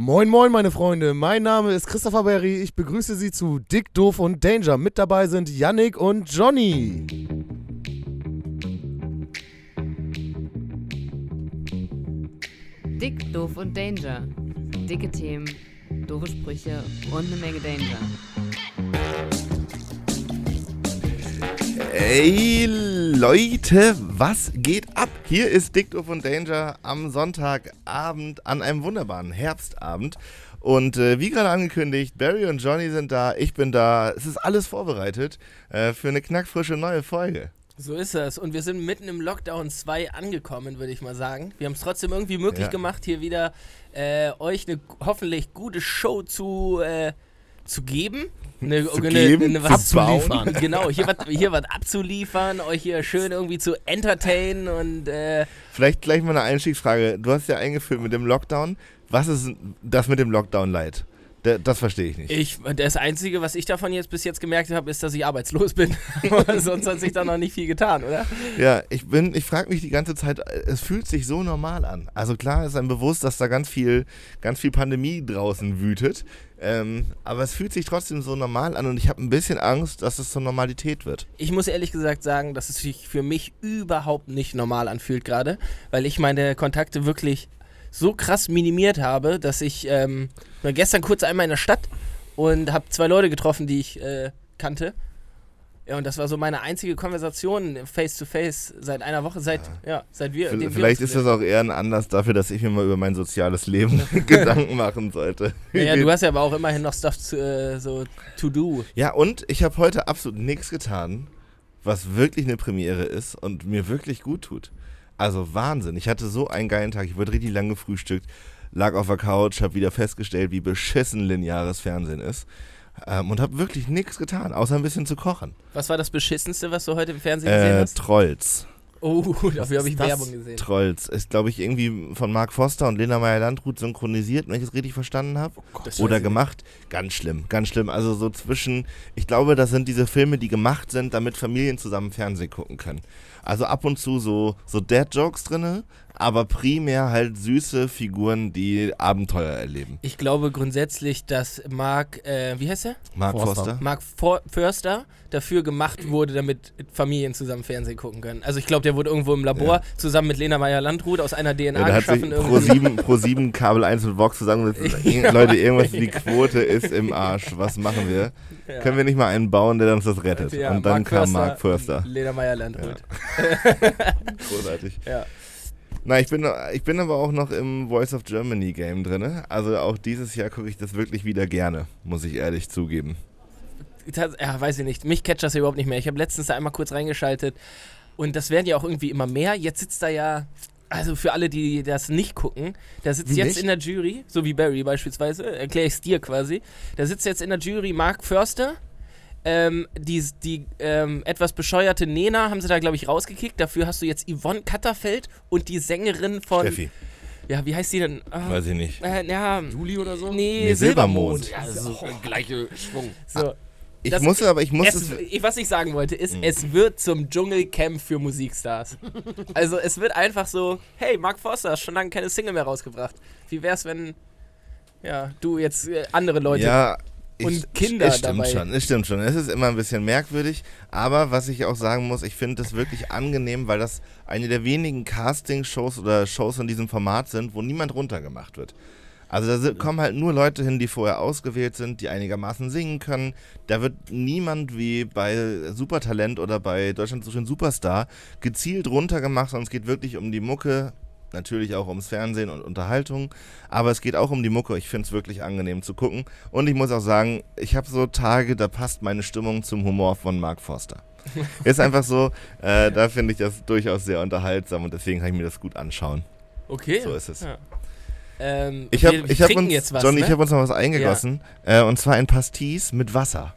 Moin, moin, meine Freunde. Mein Name ist Christopher Berry. Ich begrüße Sie zu Dick, Doof und Danger. Mit dabei sind Yannick und Johnny. Dick, Doof und Danger. Dicke Themen, doofe Sprüche und eine Menge Danger. Ey, Leute, was geht ab? Hier ist Dick Doof und Danger am Sonntagabend an einem wunderbaren Herbstabend. Und äh, wie gerade angekündigt, Barry und Johnny sind da, ich bin da. Es ist alles vorbereitet äh, für eine knackfrische neue Folge. So ist es. Und wir sind mitten im Lockdown 2 angekommen, würde ich mal sagen. Wir haben es trotzdem irgendwie möglich Ja. gemacht, hier wieder äh, euch eine hoffentlich gute Show zu, äh, zu geben. Eine, Zu geben, was zu abzuliefern. Genau, hier was hier was abzuliefern, euch hier schön irgendwie zu entertainen und äh, Vielleicht gleich mal eine Einstiegsfrage. Du hast ja eingeführt mit dem Lockdown. Was ist das mit dem Lockdown leid? Da- Das verstehe ich nicht. ich, das Einzige, was ich davon jetzt bis jetzt gemerkt habe, ist, dass ich arbeitslos bin. Sonst hat sich da noch nicht viel getan, oder? Ja, ich bin, ich frage mich die ganze Zeit, es fühlt sich so normal an. Also klar ist einem bewusst, dass da ganz viel, ganz viel Pandemie draußen wütet. Ähm, aber es fühlt sich trotzdem so normal an und ich habe ein bisschen Angst, dass es zur Normalität wird. Ich muss ehrlich gesagt sagen, dass es sich für mich überhaupt nicht normal anfühlt gerade, weil ich meine Kontakte wirklich so krass minimiert habe, dass ich ähm, war gestern kurz einmal in der Stadt und habe zwei Leute getroffen, die ich äh, kannte. Ja, und das war so meine einzige Konversation face to face seit einer Woche, seit ja, seit wir. Wir Vielleicht uns ist das auch eher ein Anlass dafür, dass ich mir mal über mein soziales Leben Gedanken machen sollte. Naja, du hast ja aber auch immerhin noch Stuff zu, äh, so to do. Ja, und ich habe heute absolut nichts getan, was wirklich eine Premiere ist und mir wirklich gut tut. Also Wahnsinn. Ich hatte so einen geilen Tag. Ich wurde richtig lang gefrühstückt, lag auf der Couch, habe wieder festgestellt, wie beschissen lineares Fernsehen ist. Ähm, und habe wirklich nichts getan, außer ein bisschen zu kochen. Was war das beschissenste, was du heute im Fernsehen gesehen Äh, hast? Trolls. Oh, dafür habe ich? Werbung gesehen. Trolls. Ist, glaube ich, irgendwie von Mark Foster und Lena Meyer-Landrut synchronisiert, wenn ich es richtig verstanden habe. Das Oder gemacht. Ganz schlimm, ganz schlimm. Also so zwischen, ich glaube, das sind diese Filme, die gemacht sind, damit Familien zusammen Fernsehen gucken können. Also ab und zu so, so Dad-Jokes drinne, aber primär halt süße Figuren, die Abenteuer erleben. Ich glaube grundsätzlich, dass Mark, äh, wie heißt er? Mark Forster. Foster. Mark For Förster dafür gemacht wurde, damit Familien zusammen Fernsehen gucken können. Also ich glaube, der wurde irgendwo im Labor Ja. zusammen mit Lena Meyer-Landrut aus einer DNA Ja, da hat sich geschaffen. Pro irgendwie. 7, Pro 7 Kabel 1 und Vox zusammengesetzt. Ja. Leute, irgendwas, die Quote ist im Arsch. Was machen wir? Ja. Können wir nicht mal einen bauen, der uns das rettet? Ja, und dann Mark kam Förster Mark Förster. Lena Meyer-Landrut. Großartig. Ja. Na, ich bin, ich bin aber auch noch im Voice of Germany Game drin. Also auch dieses Jahr gucke ich das wirklich wieder gerne, muss ich ehrlich zugeben. Ja, weiß ich nicht. Mich catcht das ja überhaupt nicht mehr. Ich habe letztens da einmal kurz reingeschaltet und das werden ja auch irgendwie immer mehr. Jetzt sitzt da ja, also für alle, die das nicht gucken, da sitzt Wie jetzt nicht? in der Jury, so wie Barry beispielsweise, erkläre ich es dir quasi, da sitzt jetzt in der Jury Mark Förster. Ähm, die die ähm, etwas bescheuerte Nena haben sie da, glaube ich, rausgekickt. Dafür hast du jetzt Yvonne Katterfeld und die Sängerin von. Steffi, Ja, wie heißt die denn? Ah, weiß ich nicht. äh, ja, Juli oder so? nee, Nee, Silbermond. Silbermond. Ja, Das ist so. so gleiche Schwung. so. Ich Das- muss aber, ich muss Es, es. was ich sagen wollte, ist, Mhm. es wird zum Dschungelcamp für Musikstars. also es wird einfach so, hey, Mark Forster hast schon lange keine Single mehr rausgebracht. Wie wär's, wenn ja, du jetzt äh, andere Leute. Ja. Und Kinder es stimmt dabei. schon, es stimmt schon. Es ist immer ein bisschen merkwürdig, aber was ich auch sagen muss, ich finde das wirklich angenehm, weil das eine der wenigen Casting-Shows oder Shows in diesem Format sind, wo niemand runtergemacht wird. Also da kommen halt nur Leute hin, die vorher ausgewählt sind, die einigermaßen singen können. Da wird niemand wie bei Supertalent oder bei Deutschland sucht den Superstar gezielt runtergemacht, sondern es geht wirklich um die Mucke, natürlich auch ums Fernsehen und Unterhaltung, aber es geht auch um die Mucke. Ich finde es wirklich angenehm zu gucken. Und ich muss auch sagen, ich habe so Tage, da passt meine Stimmung zum Humor von Mark Forster. Ist einfach so, äh, da finde ich das durchaus sehr unterhaltsam und deswegen kann ich mir das gut anschauen. Okay. So ist es. Ja. Ähm, Ich habe hab uns, jetzt was, Johnny, ne? ich habe uns noch was eingegossen. Äh, und zwar ein Pastis mit Wasser.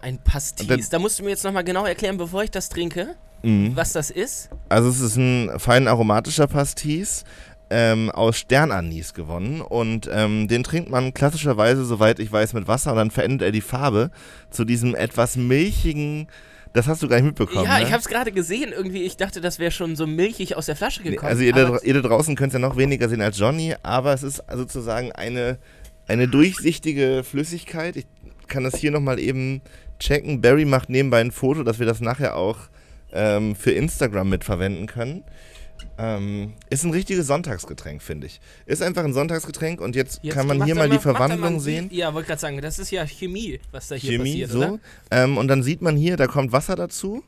Ein Pastis. Da musst du mir jetzt nochmal genau erklären, bevor ich das trinke, Mhm. was das ist. Also es ist ein fein aromatischer Pastis ähm, aus Sternanis gewonnen und ähm, den trinkt man klassischerweise, soweit ich weiß, mit Wasser und dann verändert er die Farbe zu diesem etwas milchigen, Das hast du gar nicht mitbekommen. ja, ne? ich habe es gerade gesehen. Irgendwie, ich dachte, das wäre schon so milchig aus der Flasche gekommen. Also ihr da, ihr da draußen könnt es ja noch weniger sehen als Johnny, aber es ist sozusagen eine, eine durchsichtige Flüssigkeit. Ich kann das hier nochmal eben checken. Barry macht nebenbei ein Foto, dass wir das nachher auch ähm, für Instagram mitverwenden können. Ähm, ist ein richtiges Sonntagsgetränk, finde ich. Ist einfach ein Sonntagsgetränk und jetzt, Jetzt kann man hier er mal die er Verwandlung mal- sehen. Ja, wollte gerade sagen, das ist ja Chemie, was da hier Chemie, passiert, so. Ähm, und dann sieht man hier, da kommt Wasser dazu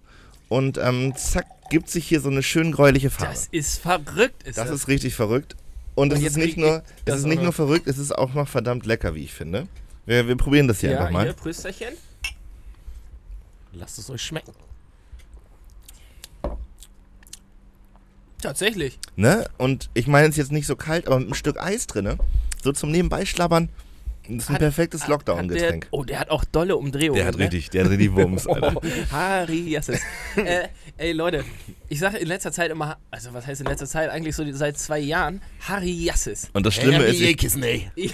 und ähm, zack, gibt sich hier so eine schön gräuliche Farbe. Das ist verrückt, ist das. Das ist richtig verrückt. Und, Und es ist nicht nur, es ist nicht nur verrückt, es ist auch noch verdammt lecker, wie ich finde. Wir, wir probieren das hier ja, einfach mal. hier, Prösterchen. Lasst es euch schmecken. Tatsächlich. Ne? Und ich meine es jetzt nicht so kalt, aber mit einem Stück Eis drin. So zum Nebenbei schlabbern. Das ist ein Hat- perfektes Lockdown-Getränk. Oh, der hat auch dolle Umdrehungen. Der hat ne? richtig, der hat richtig Wumms, Alter. Oh, Harry Jasses. äh, ey, Leute, ich sage in letzter Zeit immer, also was heißt in letzter Zeit? Eigentlich so seit zwei Jahren, Harry Jasses. Und das Schlimme ist, ich, Kissen, ey.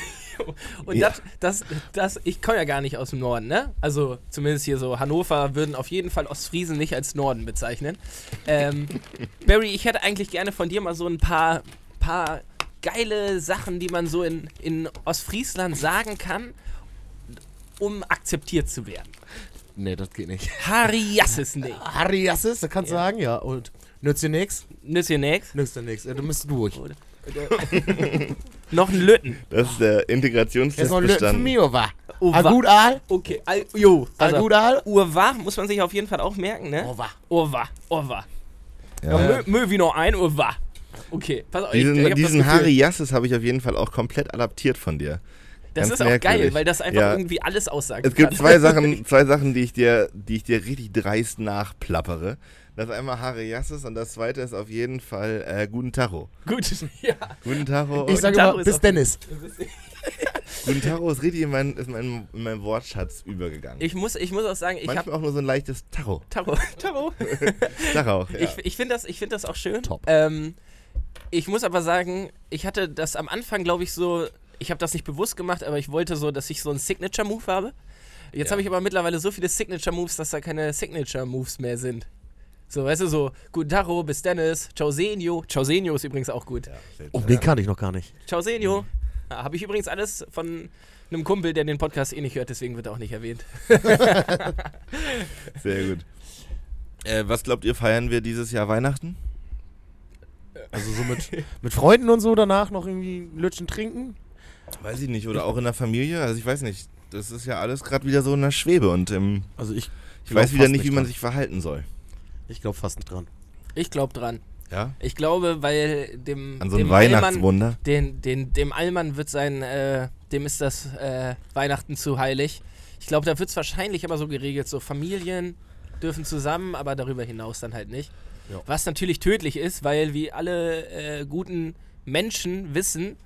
Und Ja. das, das, das, ich komme ja gar nicht aus dem Norden, ne? Also zumindest hier so Hannover würden auf jeden Fall Ostfriesen nicht als Norden bezeichnen. Ähm, Barry, ich hätte eigentlich gerne von dir mal so ein paar, paar geile Sachen, die man so in, in Ostfriesland sagen kann, um akzeptiert zu werden. Nee, das geht nicht. Nee. Harry Assis, da kannst du Ja. sagen, ja. Und nützt dir nix? Nützt ihr nix? Nützt dir nix. Du bist durch. Noch ein Lütten. das ist der Integrationstest Jetzt noch ein bestanden. mir, wa? A wa- gut Aal? Okay, al, jo. Also? Urwa muss man sich auf jeden Fall auch merken, ne? Oh, wa. Urwa, Urwa. Ja. Ja. Mö, mö wie noch ein Urwa. Okay, pass auf. ich- Diesen, ich das diesen Harry Jasses habe ich auf jeden Fall auch komplett adaptiert von dir. Das ganz ist auch geil, merkwürdig. weil das einfach Ja. irgendwie alles aussagen Es gibt kann. zwei Sachen, zwei Sachen, die ich dir, die ich dir richtig dreist nachplappere. Das ist einmal Harry Jasses und das zweite ist auf jeden Fall äh, Guten Tacho. Gut, ja. Guten Tacho. Ich sage Taro immer, ist bis Dennis. Guten Tacho ist richtig in, mein, ist mein, in meinen Wortschatz übergegangen. Ich muss, ich muss auch sagen, ich habe Manchmal auch nur so ein leichtes Tacho. Taro, Taro. Tacho, ja. Ich, ich finde das, ich find das auch schön. Top. Ähm, ich muss aber sagen, ich hatte das am Anfang, glaube ich, so, ich habe das nicht bewusst gemacht, aber ich wollte so, dass ich so einen Signature-Move habe. Jetzt Ja. habe ich aber mittlerweile so viele Signature-Moves, dass da keine Signature-Moves mehr sind. So, weißt du, so, guten Taro, bis Dennis, ciao Senio. Ciao Senio ist übrigens auch gut. Oh, den kann ich noch gar nicht. Ciao Senio. Ja, habe ich übrigens alles von einem Kumpel, der den Podcast eh nicht hört, deswegen wird er auch nicht erwähnt. Sehr gut. Äh, was glaubt ihr, feiern wir dieses Jahr Weihnachten? Also so mit, mit Freunden und so danach noch irgendwie Lütschen trinken? Weiß ich nicht. Oder auch in der Familie? Also ich weiß nicht. Das ist ja alles gerade wieder so in der Schwebe und ähm, Also ich, ich weiß wieder nicht, wie man sich verhalten soll. Ich glaube fast nicht dran. Ich glaube dran. Ja? Ich glaube, weil dem, An so dem ein Allmann, Weihnachtswunder. den, den, dem Allmann wird sein, äh, dem ist das äh, Weihnachten zu heilig. Ich glaube, da wird es wahrscheinlich immer so geregelt, so Familien dürfen zusammen, aber darüber hinaus dann halt nicht. Ja. Was natürlich tödlich ist, weil wie alle äh, guten Menschen wissen,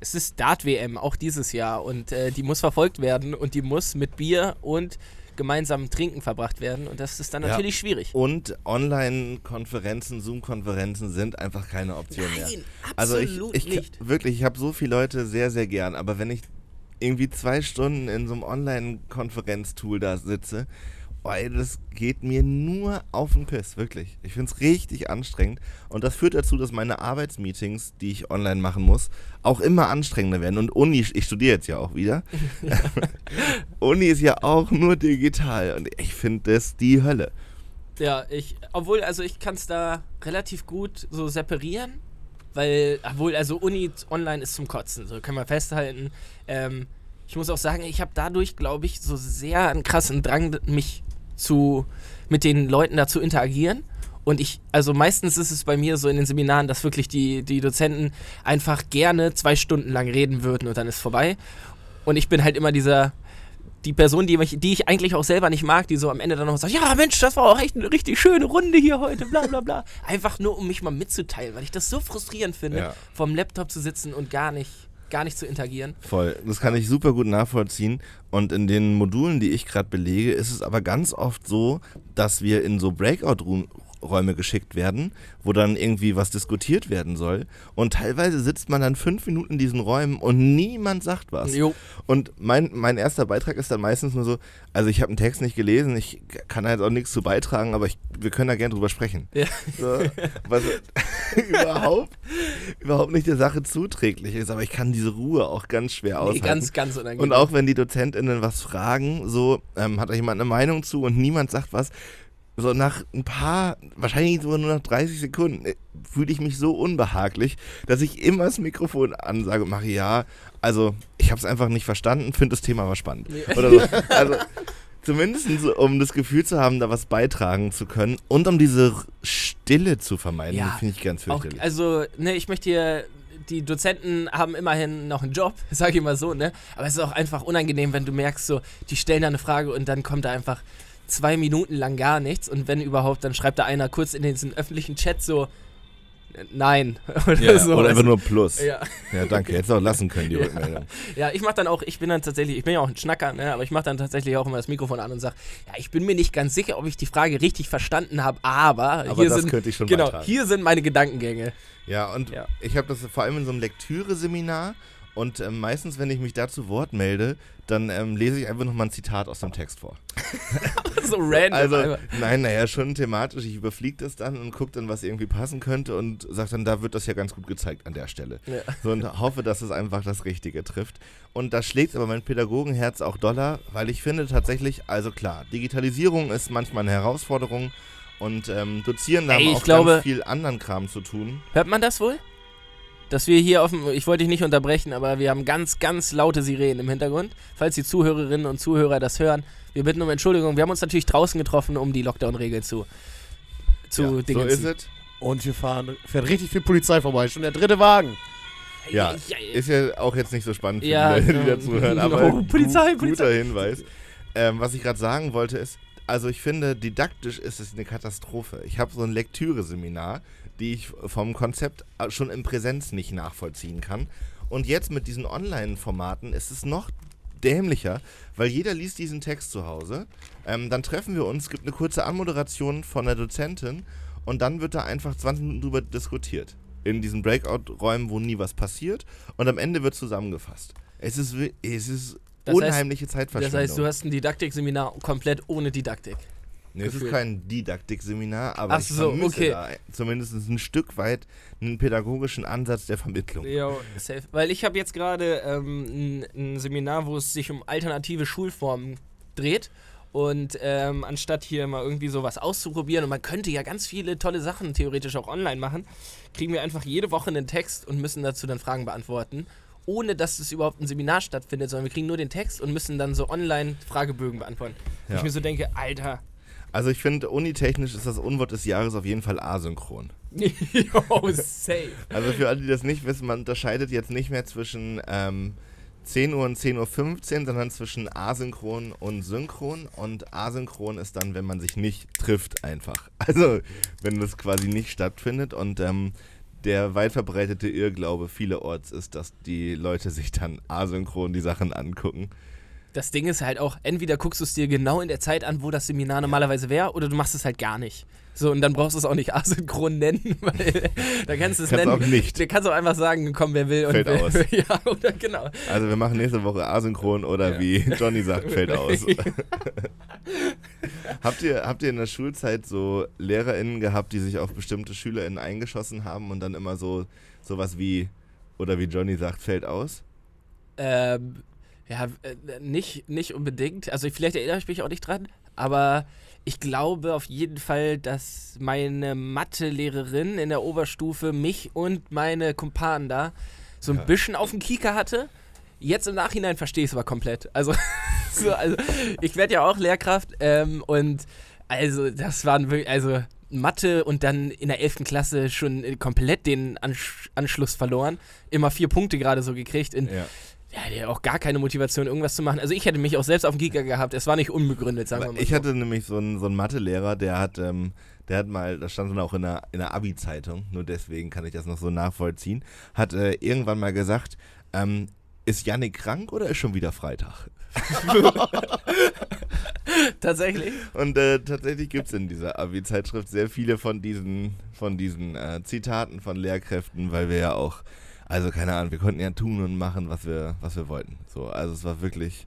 es ist Dart-WM, auch dieses Jahr. Und äh, die muss verfolgt werden und die muss mit Bier und gemeinsamem Trinken verbracht werden. Und das ist dann Ja. natürlich schwierig. Und Online-Konferenzen, Zoom-Konferenzen sind einfach keine Option mehr. Nein, Also ich, absolut ich nicht. wirklich, ich habe so viele Leute sehr, sehr gern, aber wenn ich irgendwie zwei Stunden in so einem Online-Konferenztool da sitze, ey, das geht mir nur auf den Piss, wirklich. Ich finde es richtig anstrengend und das führt dazu, dass meine Arbeitsmeetings, die ich online machen muss, auch immer anstrengender werden. Und Uni, ich studiere jetzt ja auch wieder. Uni ist ja auch nur digital und ich finde das die Hölle. Ja, ich, obwohl, also ich kann es da relativ gut so separieren, weil, obwohl, also Uni online ist zum Kotzen, so können wir festhalten. Ähm, ich muss auch sagen, ich habe dadurch, glaube ich, so sehr einen krassen Drang, mich zu, mit den Leuten da zu interagieren. Und ich, also meistens ist es bei mir so in den Seminaren, dass wirklich die, die Dozenten einfach gerne zwei Stunden lang reden würden und dann ist vorbei. Und ich bin halt immer dieser, die Person, die, mich, die ich eigentlich auch selber nicht mag, die so am Ende dann noch sagt, ja Mensch, das war auch echt eine richtig schöne Runde hier heute, bla bla bla. Einfach nur, um mich mal mitzuteilen, weil ich das so frustrierend finde, Ja. vom Laptop zu sitzen und gar nicht, gar nicht zu interagieren. Voll. Das kann ich super gut nachvollziehen. Und in den Modulen, die ich gerade belege, ist es aber ganz oft so, dass wir in so Breakout-Räumen Räume geschickt werden, wo dann irgendwie was diskutiert werden soll. Und teilweise sitzt man dann fünf Minuten in diesen Räumen und niemand sagt was. Jo. Und mein, mein erster Beitrag ist dann meistens nur so, also ich habe einen Text nicht gelesen, ich kann da jetzt auch nichts zu beitragen, aber ich, wir können da gerne drüber sprechen. Ja. So, was überhaupt, überhaupt nicht der Sache zuträglich ist, aber ich kann diese Ruhe auch ganz schwer Nee, aushalten. ganz, ganz unangenehm. Und auch wenn die DozentInnen was fragen, so ähm, hat da jemand eine Meinung zu und niemand sagt was, so nach ein paar, wahrscheinlich sogar nur nach 30 Sekunden, äh, fühle ich mich so unbehaglich, dass ich immer das Mikrofon ansage und mache, ja, also ich habe es einfach nicht verstanden, finde das Thema aber spannend. Nee. Oder so. Also zumindest um das Gefühl zu haben, da was beitragen zu können und um diese Stille zu vermeiden, Ja, finde ich ganz Auch, fürchterlich. also, ne, ich möchte hier, die Dozenten haben immerhin noch einen Job, sag ich mal so, ne? Aber es ist auch einfach unangenehm, wenn du merkst, so, die stellen da eine Frage und dann kommt da einfach zwei Minuten lang gar nichts und wenn überhaupt, dann schreibt da einer kurz in diesen öffentlichen Chat so, nein, oder ja, so. oder einfach nur Plus. ja. Ja, danke. Hättest du auch lassen können, die Ja. Rückmeldung. ja, ich mach dann auch, ich bin dann tatsächlich, ich bin ja auch ein Schnacker, ne? Aber ich mach dann tatsächlich auch immer das Mikrofon an und sag, ja, ich bin mir nicht ganz sicher, ob ich die Frage richtig verstanden habe, aber, Aber hier sind, genau, beitragen. hier sind meine Gedankengänge. Ja, und Ja. ich habe das vor allem in so einem Lektüre-Seminar und ähm, meistens, wenn ich mich da zu Wort melde, dann ähm, lese ich einfach nochmal ein Zitat aus dem Text vor. so random. Also, einfach. nein, naja, schon thematisch. Ich überfliege das dann und gucke dann, was irgendwie passen könnte und sage dann, da wird das ja ganz gut gezeigt an der Stelle. Ja. So und hoffe, dass es einfach das Richtige trifft. Und da schlägt aber mein Pädagogenherz auch doller, weil ich finde tatsächlich, also klar, Digitalisierung ist manchmal eine Herausforderung und ähm, Dozieren haben Ey, ich auch glaube- ganz viel anderen Kram zu tun. Hört man das wohl? Dass wir hier auf dem, ich wollte dich nicht unterbrechen, aber wir haben ganz, ganz laute Sirenen im Hintergrund. Falls die Zuhörerinnen und Zuhörer das hören, wir bitten um Entschuldigung. Wir haben uns natürlich draußen getroffen, um die Lockdown-Regeln zu, zu ja, so ist es. Und hier fahren, fährt richtig viel Polizei vorbei. Schon der dritte Wagen. Ja, Ist ja auch jetzt nicht so spannend für Ja, die Leute, die da zuhören, aber Oh, Polizei, gu- Polizei. guter Hinweis. Ähm, was ich gerade sagen wollte ist, also ich finde, didaktisch ist es eine Katastrophe. Ich habe so ein Lektüre-Seminar, die ich vom Konzept schon in Präsenz nicht nachvollziehen kann. Und jetzt mit diesen Online-Formaten ist es noch dämlicher, weil jeder liest diesen Text zu Hause. Ähm, dann treffen wir uns, es gibt eine kurze Anmoderation von der Dozentin und dann wird da einfach 20 Minuten drüber diskutiert. In diesen Breakout-Räumen, wo nie was passiert und am Ende wird zusammengefasst. Es ist, es ist Das heißt- unheimliche Zeitverschwendung. Das heißt, du hast ein Didaktikseminar komplett ohne Didaktik. Nee, es ist kein Didaktikseminar, aber Ach ich so, vermisse okay. da zumindest ein Stück weit einen pädagogischen Ansatz der Vermittlung. Ja, safe. Weil ich habe jetzt gerade ähm, ein, ein Seminar, wo es sich um alternative Schulformen dreht. Und ähm, anstatt hier mal irgendwie sowas auszuprobieren, und man könnte ja ganz viele tolle Sachen theoretisch auch online machen, kriegen wir einfach jede Woche einen Text und müssen dazu dann Fragen beantworten, ohne dass es überhaupt ein Seminar stattfindet, sondern wir kriegen nur den Text und müssen dann so online Fragebögen beantworten. Wo Ja. ich mir so denke, Alter, Also ich finde, unitechnisch ist das Unwort des Jahres auf jeden Fall asynchron. yo, safe. Also für alle, die das nicht wissen, man unterscheidet jetzt nicht mehr zwischen ähm, 10 Uhr und 10.15 Uhr, sondern zwischen asynchron und synchron. Und asynchron ist dann, wenn man sich nicht trifft einfach. Also wenn das quasi nicht stattfindet und ähm, der weit verbreitete Irrglaube vielerorts ist, dass die Leute sich dann asynchron die Sachen angucken. Das Ding ist halt auch, entweder guckst du es dir genau in der Zeit an, wo das Seminar normalerweise wäre, oder du machst es halt gar nicht. So, und dann brauchst du es auch nicht asynchron nennen, weil da kannst du es Kannst nennen. auch nicht. Du kannst auch einfach sagen, komm, wer will und Fällt wer, aus. Ja, oder genau. Also wir machen nächste Woche asynchron oder Ja. wie Johnny sagt, fällt aus. habt, ihr, habt ihr in der Schulzeit so LehrerInnen gehabt, die sich auf bestimmte SchülerInnen eingeschossen haben und dann immer so sowas wie, oder wie Johnny sagt, fällt aus? Ähm, ja, äh, nicht, nicht unbedingt. Also vielleicht erinnere ich mich auch nicht dran, aber ich glaube auf jeden Fall, dass meine Mathelehrerin in der Oberstufe mich und meine Kumpanen da so ein Ja. bisschen auf dem Kieker hatte. Jetzt im Nachhinein verstehe ich es aber komplett. Also, so, also ich werde ja auch Lehrkraft ähm, und also das waren wirklich, also Mathe und dann in der 11. Klasse schon äh, komplett den Ansch Anschluss verloren. Immer vier Punkte gerade so gekriegt. In, Ja. Ja, der hat auch gar keine Motivation, irgendwas zu machen. Also ich hätte mich auch selbst auf dem Giga gehabt. Es war nicht unbegründet, sagen wir mal. Ich so. hatte nämlich so einen, so einen Mathelehrer, der hat, ähm, der hat mal, das stand dann auch in der, in der Abi-Zeitung, nur deswegen kann ich das noch so nachvollziehen, hat äh, irgendwann mal gesagt, ähm, ist Yannick krank oder ist schon wieder Freitag? Tatsächlich. Und äh, tatsächlich gibt es in dieser Abi-Zeitschrift sehr viele von diesen, von diesen äh, Zitaten von Lehrkräften, weil wir ja auch, also keine Ahnung, wir konnten ja tun und machen, was wir, was wir wollten. So, also es war wirklich.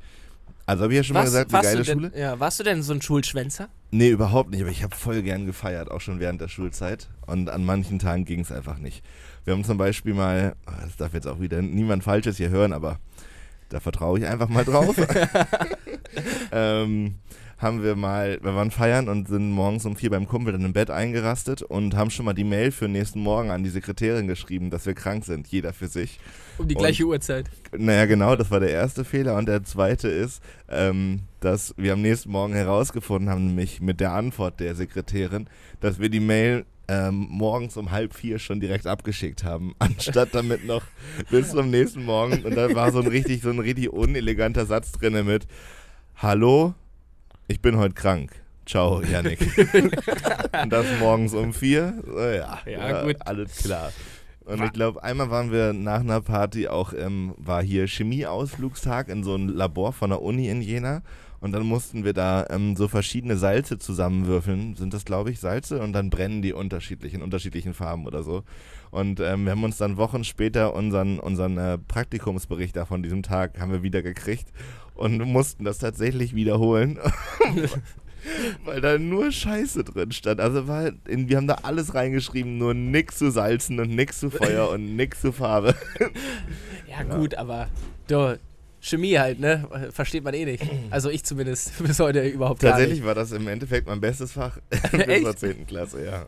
Also habe ich ja schon mal gesagt, eine geile denn, Schule. Ja, warst du denn so ein Schulschwänzer? Nee, überhaupt nicht, aber ich habe voll gern gefeiert, auch schon während der Schulzeit. Und an manchen Tagen ging es einfach nicht. Wir haben zum Beispiel mal, ah, das darf jetzt auch wieder niemand Falsches hier hören, aber da vertraue ich einfach mal drauf. ähm, haben wir mal, wir waren feiern und sind morgens um vier beim Kumpel dann im Bett eingerastet und haben schon mal die Mail für nächsten Morgen an die Sekretärin geschrieben, dass wir krank sind, jeder für sich. Um die Und- gleiche Uhrzeit. Naja, genau, das war der erste Fehler. Und der zweite ist, ähm, dass wir am nächsten Morgen herausgefunden haben, nämlich mit der Antwort der Sekretärin, dass wir die Mail ähm, morgens um halb vier schon direkt abgeschickt haben, anstatt damit noch bis zum nächsten Morgen. Und da war so ein richtig, so ein richtig uneleganter Satz drin mit Hallo, ich bin heute krank. Ciao, Janik. Und das morgens um vier. So, ja, Ja, gut. alles klar. Und ich glaube, einmal waren wir nach einer Party auch, ähm, war hier Chemieausflugstag in so einem Labor von der Uni in Jena. Und dann mussten wir da ähm, so verschiedene Salze zusammenwürfeln, sind das, glaube ich, Salze, und dann brennen die unterschiedlich, in unterschiedlichen Farben oder so. Und ähm, wir haben uns dann Wochen später unseren, unseren äh, Praktikumsbericht da von diesem Tag haben wir wieder gekriegt und mussten das tatsächlich wiederholen. Weil da nur Scheiße drin stand. Also war, in, wir haben da alles reingeschrieben, nur nix zu Salzen und nix zu Feuer und nix zu Farbe. Ja, gut, aber du, Chemie halt, ne? Versteht man eh nicht. Also ich zumindest bis heute überhaupt gar Tatsächlich nicht. war das im Endeffekt mein bestes Fach bis Echt? zur 10. Klasse, ja.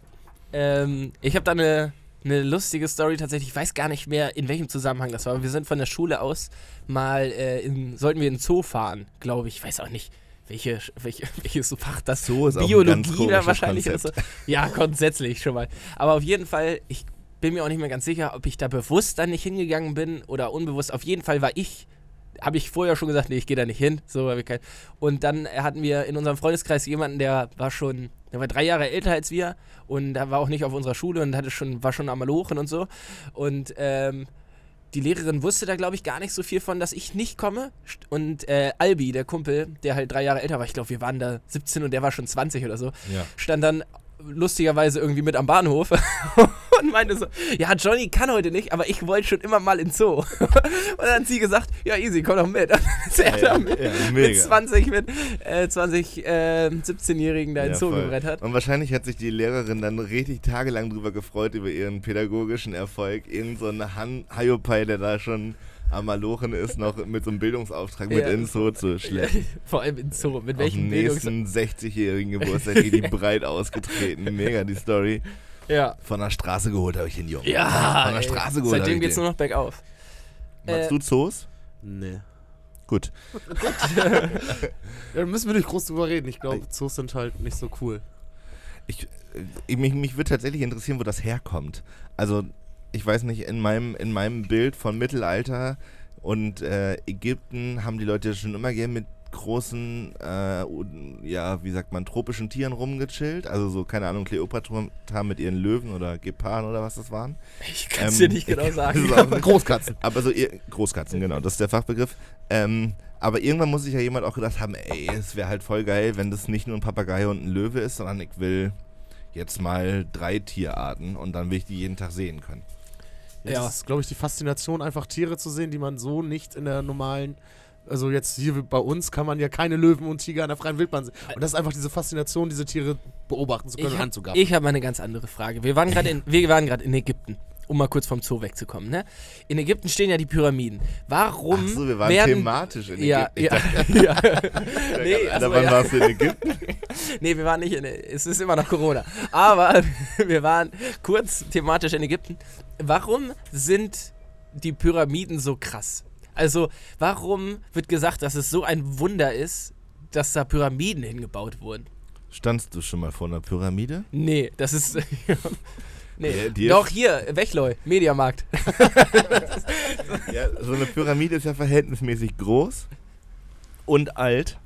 Ähm, ich habe da eine, eine lustige Story tatsächlich. Ich weiß gar nicht mehr, in welchem Zusammenhang das war. Wir sind von der Schule aus mal, äh, in, sollten wir in den Zoo fahren, glaube ich. Ich weiß auch nicht, welche, welche, welches Fach das Zoo ist Biologie da wahrscheinlich so. Ja, grundsätzlich schon mal. Aber auf jeden Fall, ich bin mir auch nicht mehr ganz sicher, ob ich da bewusst dann nicht hingegangen bin oder unbewusst. Auf jeden Fall war ich, habe ich vorher schon gesagt, nee, ich gehe da nicht hin. So, und dann hatten wir in unserem Freundeskreis jemanden, der war schon, der war drei Jahre älter als wir und der war auch nicht auf unserer Schule und hatte schon, war schon am Malochen und so. Und ähm, die Lehrerin wusste da, glaube ich, gar nicht so viel von, dass ich nicht komme. Und äh, Albi, der Kumpel, der halt drei Jahre älter war, ich glaube, wir waren da 17 und der war schon 20 oder so, Ja. stand dann lustigerweise irgendwie mit am Bahnhof und meinte so, ja, Johnny kann heute nicht, aber ich wollte schon immer mal ins Zoo. Und dann hat sie gesagt, ja, easy, komm doch mit. Und dann ist er Ja, da mit, ja, mit mega. 20, mit äh, 20, äh, 17-Jährigen da ins Zoo voll. gebrettert. Und wahrscheinlich hat sich die Lehrerin dann richtig tagelang drüber gefreut, über ihren pädagogischen Erfolg. Irgend so ein Han Hayopai, der da schon am Malochen ist, noch mit so einem Bildungsauftrag mit Ja. ins Zoo zu schleppen. Vor allem ins Zoo. Mit welchem dem Bildungs... nächsten 60-jährigen Geburtstag richtig breit ausgetreten. Mega die Story. Ja. Von der Straße geholt habe ich den Jungen. Ja, Von der ey. Straße geholt hab Seitdem geht's den. nur noch bergauf. Magst äh, du Zoos? Nee. Gut. Ja, da müssen wir nicht groß drüber reden. Ich glaube, Zoos sind halt nicht so cool. Ich, äh, mich, mich würde tatsächlich interessieren, wo das herkommt. Also, ich weiß nicht, in meinem, in meinem Bild von Mittelalter und äh, Ägypten haben die Leute schon immer gern mit großen, äh, ja, wie sagt man, tropischen Tieren rumgechillt. Also so, keine Ahnung, Kleopatra mit ihren Löwen oder Geparden oder was das waren. Ich kann es Ähm, dir nicht genau ich- sagen. Großkatzen. Aber so, ihr, Großkatzen, genau, das ist der Fachbegriff. Ähm, aber irgendwann muss sich ja jemand auch gedacht haben, ey, es wäre halt voll geil, wenn das nicht nur ein Papagei und ein Löwe ist, sondern ich will jetzt mal drei Tierarten und dann will ich die jeden Tag sehen können. Ja. Das ist, glaube ich, die Faszination, einfach Tiere zu sehen, die man so nicht in der normalen. Also jetzt hier bei uns kann man ja keine Löwen und Tiger in der freien Wildbahn sehen. Und das ist einfach diese Faszination, diese Tiere beobachten zu können Ich und hab- anzugaben. Ich habe mal eine ganz andere Frage. Wir waren gerade in, wir waren gerade in Ägypten, um mal kurz vom Zoo wegzukommen. Ne? In Ägypten stehen ja die Pyramiden. Warum Ach so, wir waren werden thematisch in ja, Ägypten. Ja, ja. nee, also, wann ja. warst du in Ägypten? nee, wir waren nicht in. Es ist immer noch Corona. Aber wir waren kurz thematisch in Ägypten. Warum sind die Pyramiden so krass? Also, warum wird gesagt, dass es so ein Wunder ist, dass da Pyramiden hingebaut wurden? Standst du schon mal vor einer Pyramide? Nee, das ist. nee. Ja, Doch, hier, Wechleu, Mediamarkt. Ja, so eine Pyramide ist ja verhältnismäßig groß und alt.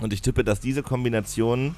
Und ich tippe, dass diese Kombination,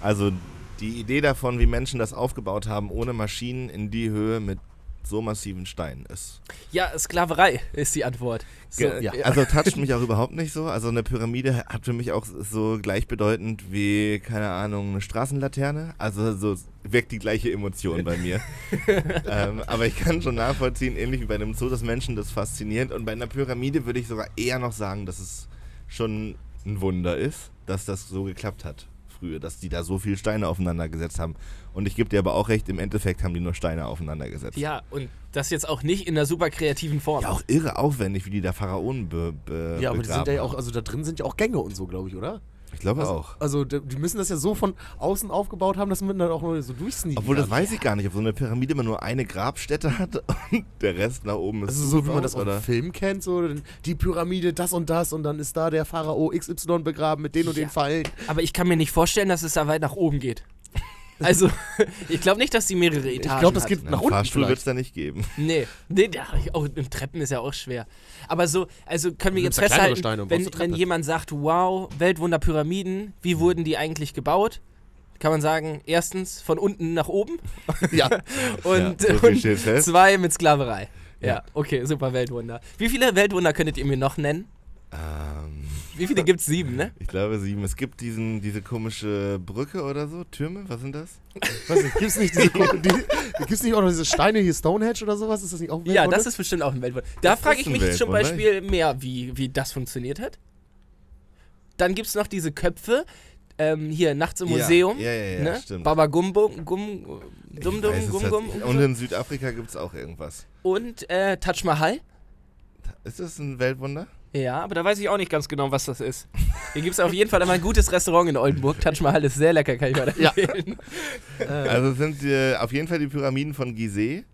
also die Idee davon, wie Menschen das aufgebaut haben, ohne Maschinen in die Höhe mit so massiven Steinen ist. Ja, Sklaverei ist die Antwort. So, ja. Also toucht mich auch überhaupt nicht so. Also eine Pyramide hat für mich auch so gleichbedeutend wie, keine Ahnung, eine Straßenlaterne. Also so weckt die gleiche Emotion bei mir. ähm, aber ich kann schon nachvollziehen, ähnlich wie bei einem Zoo, dass Menschen das fasziniert. Und bei einer Pyramide würde ich sogar eher noch sagen, dass es schon ein Wunder ist, dass das so geklappt hat früher, dass die da so viele Steine aufeinander gesetzt haben. Und ich gebe dir aber auch recht, im Endeffekt haben die nur Steine aufeinander gesetzt. ja, und das jetzt auch nicht in einer super kreativen Form. Ja, auch irre aufwendig, wie die da Pharaonen be, be Ja, aber die sind ja auch, also da drin sind ja auch Gänge und so, glaube ich, oder? Ich glaube Also, auch. also die müssen das ja so von außen aufgebaut haben, dass man dann auch nur so durchsneaken Obwohl, das kann. weiß ich gar nicht, ob so eine Pyramide immer nur eine Grabstätte hat und der Rest nach oben ist. Also so wie man das aus, oder? Film kennt, so die Pyramide, das und das und dann ist da der Pharao XY begraben mit den und Ja. den Fallen. Aber ich kann mir nicht vorstellen, dass es da weit nach oben geht. Also, ich glaube nicht, dass die mehrere Etagen glaube, das hat. geht Na, nach einen unten Fahrstuhl wird es da nicht geben. Nee, nee ja, auch, und Treppen ist ja auch schwer. Aber so, also können wir jetzt festhalten, Steine wenn, wenn jemand sagt, wow, Weltwunder-Pyramiden, wie wurden die eigentlich gebaut? Kann man sagen, erstens von unten nach oben Ja, und, Ja, so und zwei mit Sklaverei. Ja. Ja. okay, super Weltwunder. Wie viele Weltwunder könntet ihr mir noch nennen? Ähm, Wie viele gibt's? Sieben, ne? ich glaube sieben. Es gibt diesen, diese komische Brücke oder so. Türme, was sind das? weiß nicht, gibt's nicht diese die, gibt's nicht auch noch diese Steine hier Stonehenge oder sowas? Ist das nicht auch ein Ja, das ist bestimmt auch ein Weltwunder. Da frage ich mich zum Weltwunder. Beispiel mehr, wie, wie das funktioniert hat. Dann gibt es noch diese Köpfe, ähm, hier nachts im Ja, Museum. ja, ja, ja, ne? stimmt. Baba Gumbo, Gum, Dum weiß Dum, es Gum Gum. nicht. und in Südafrika gibt es auch irgendwas. Und äh, Taj Mahal. Ist das ein Weltwunder? Ja, aber da weiß ich auch nicht ganz genau, was das ist. Hier gibt es auf jeden Fall immer ein gutes Restaurant in Oldenburg. Taj Mahal ist sehr lecker, kann ich mal Ja. empfehlen. Also sind äh, auf jeden Fall die Pyramiden von Gizeh,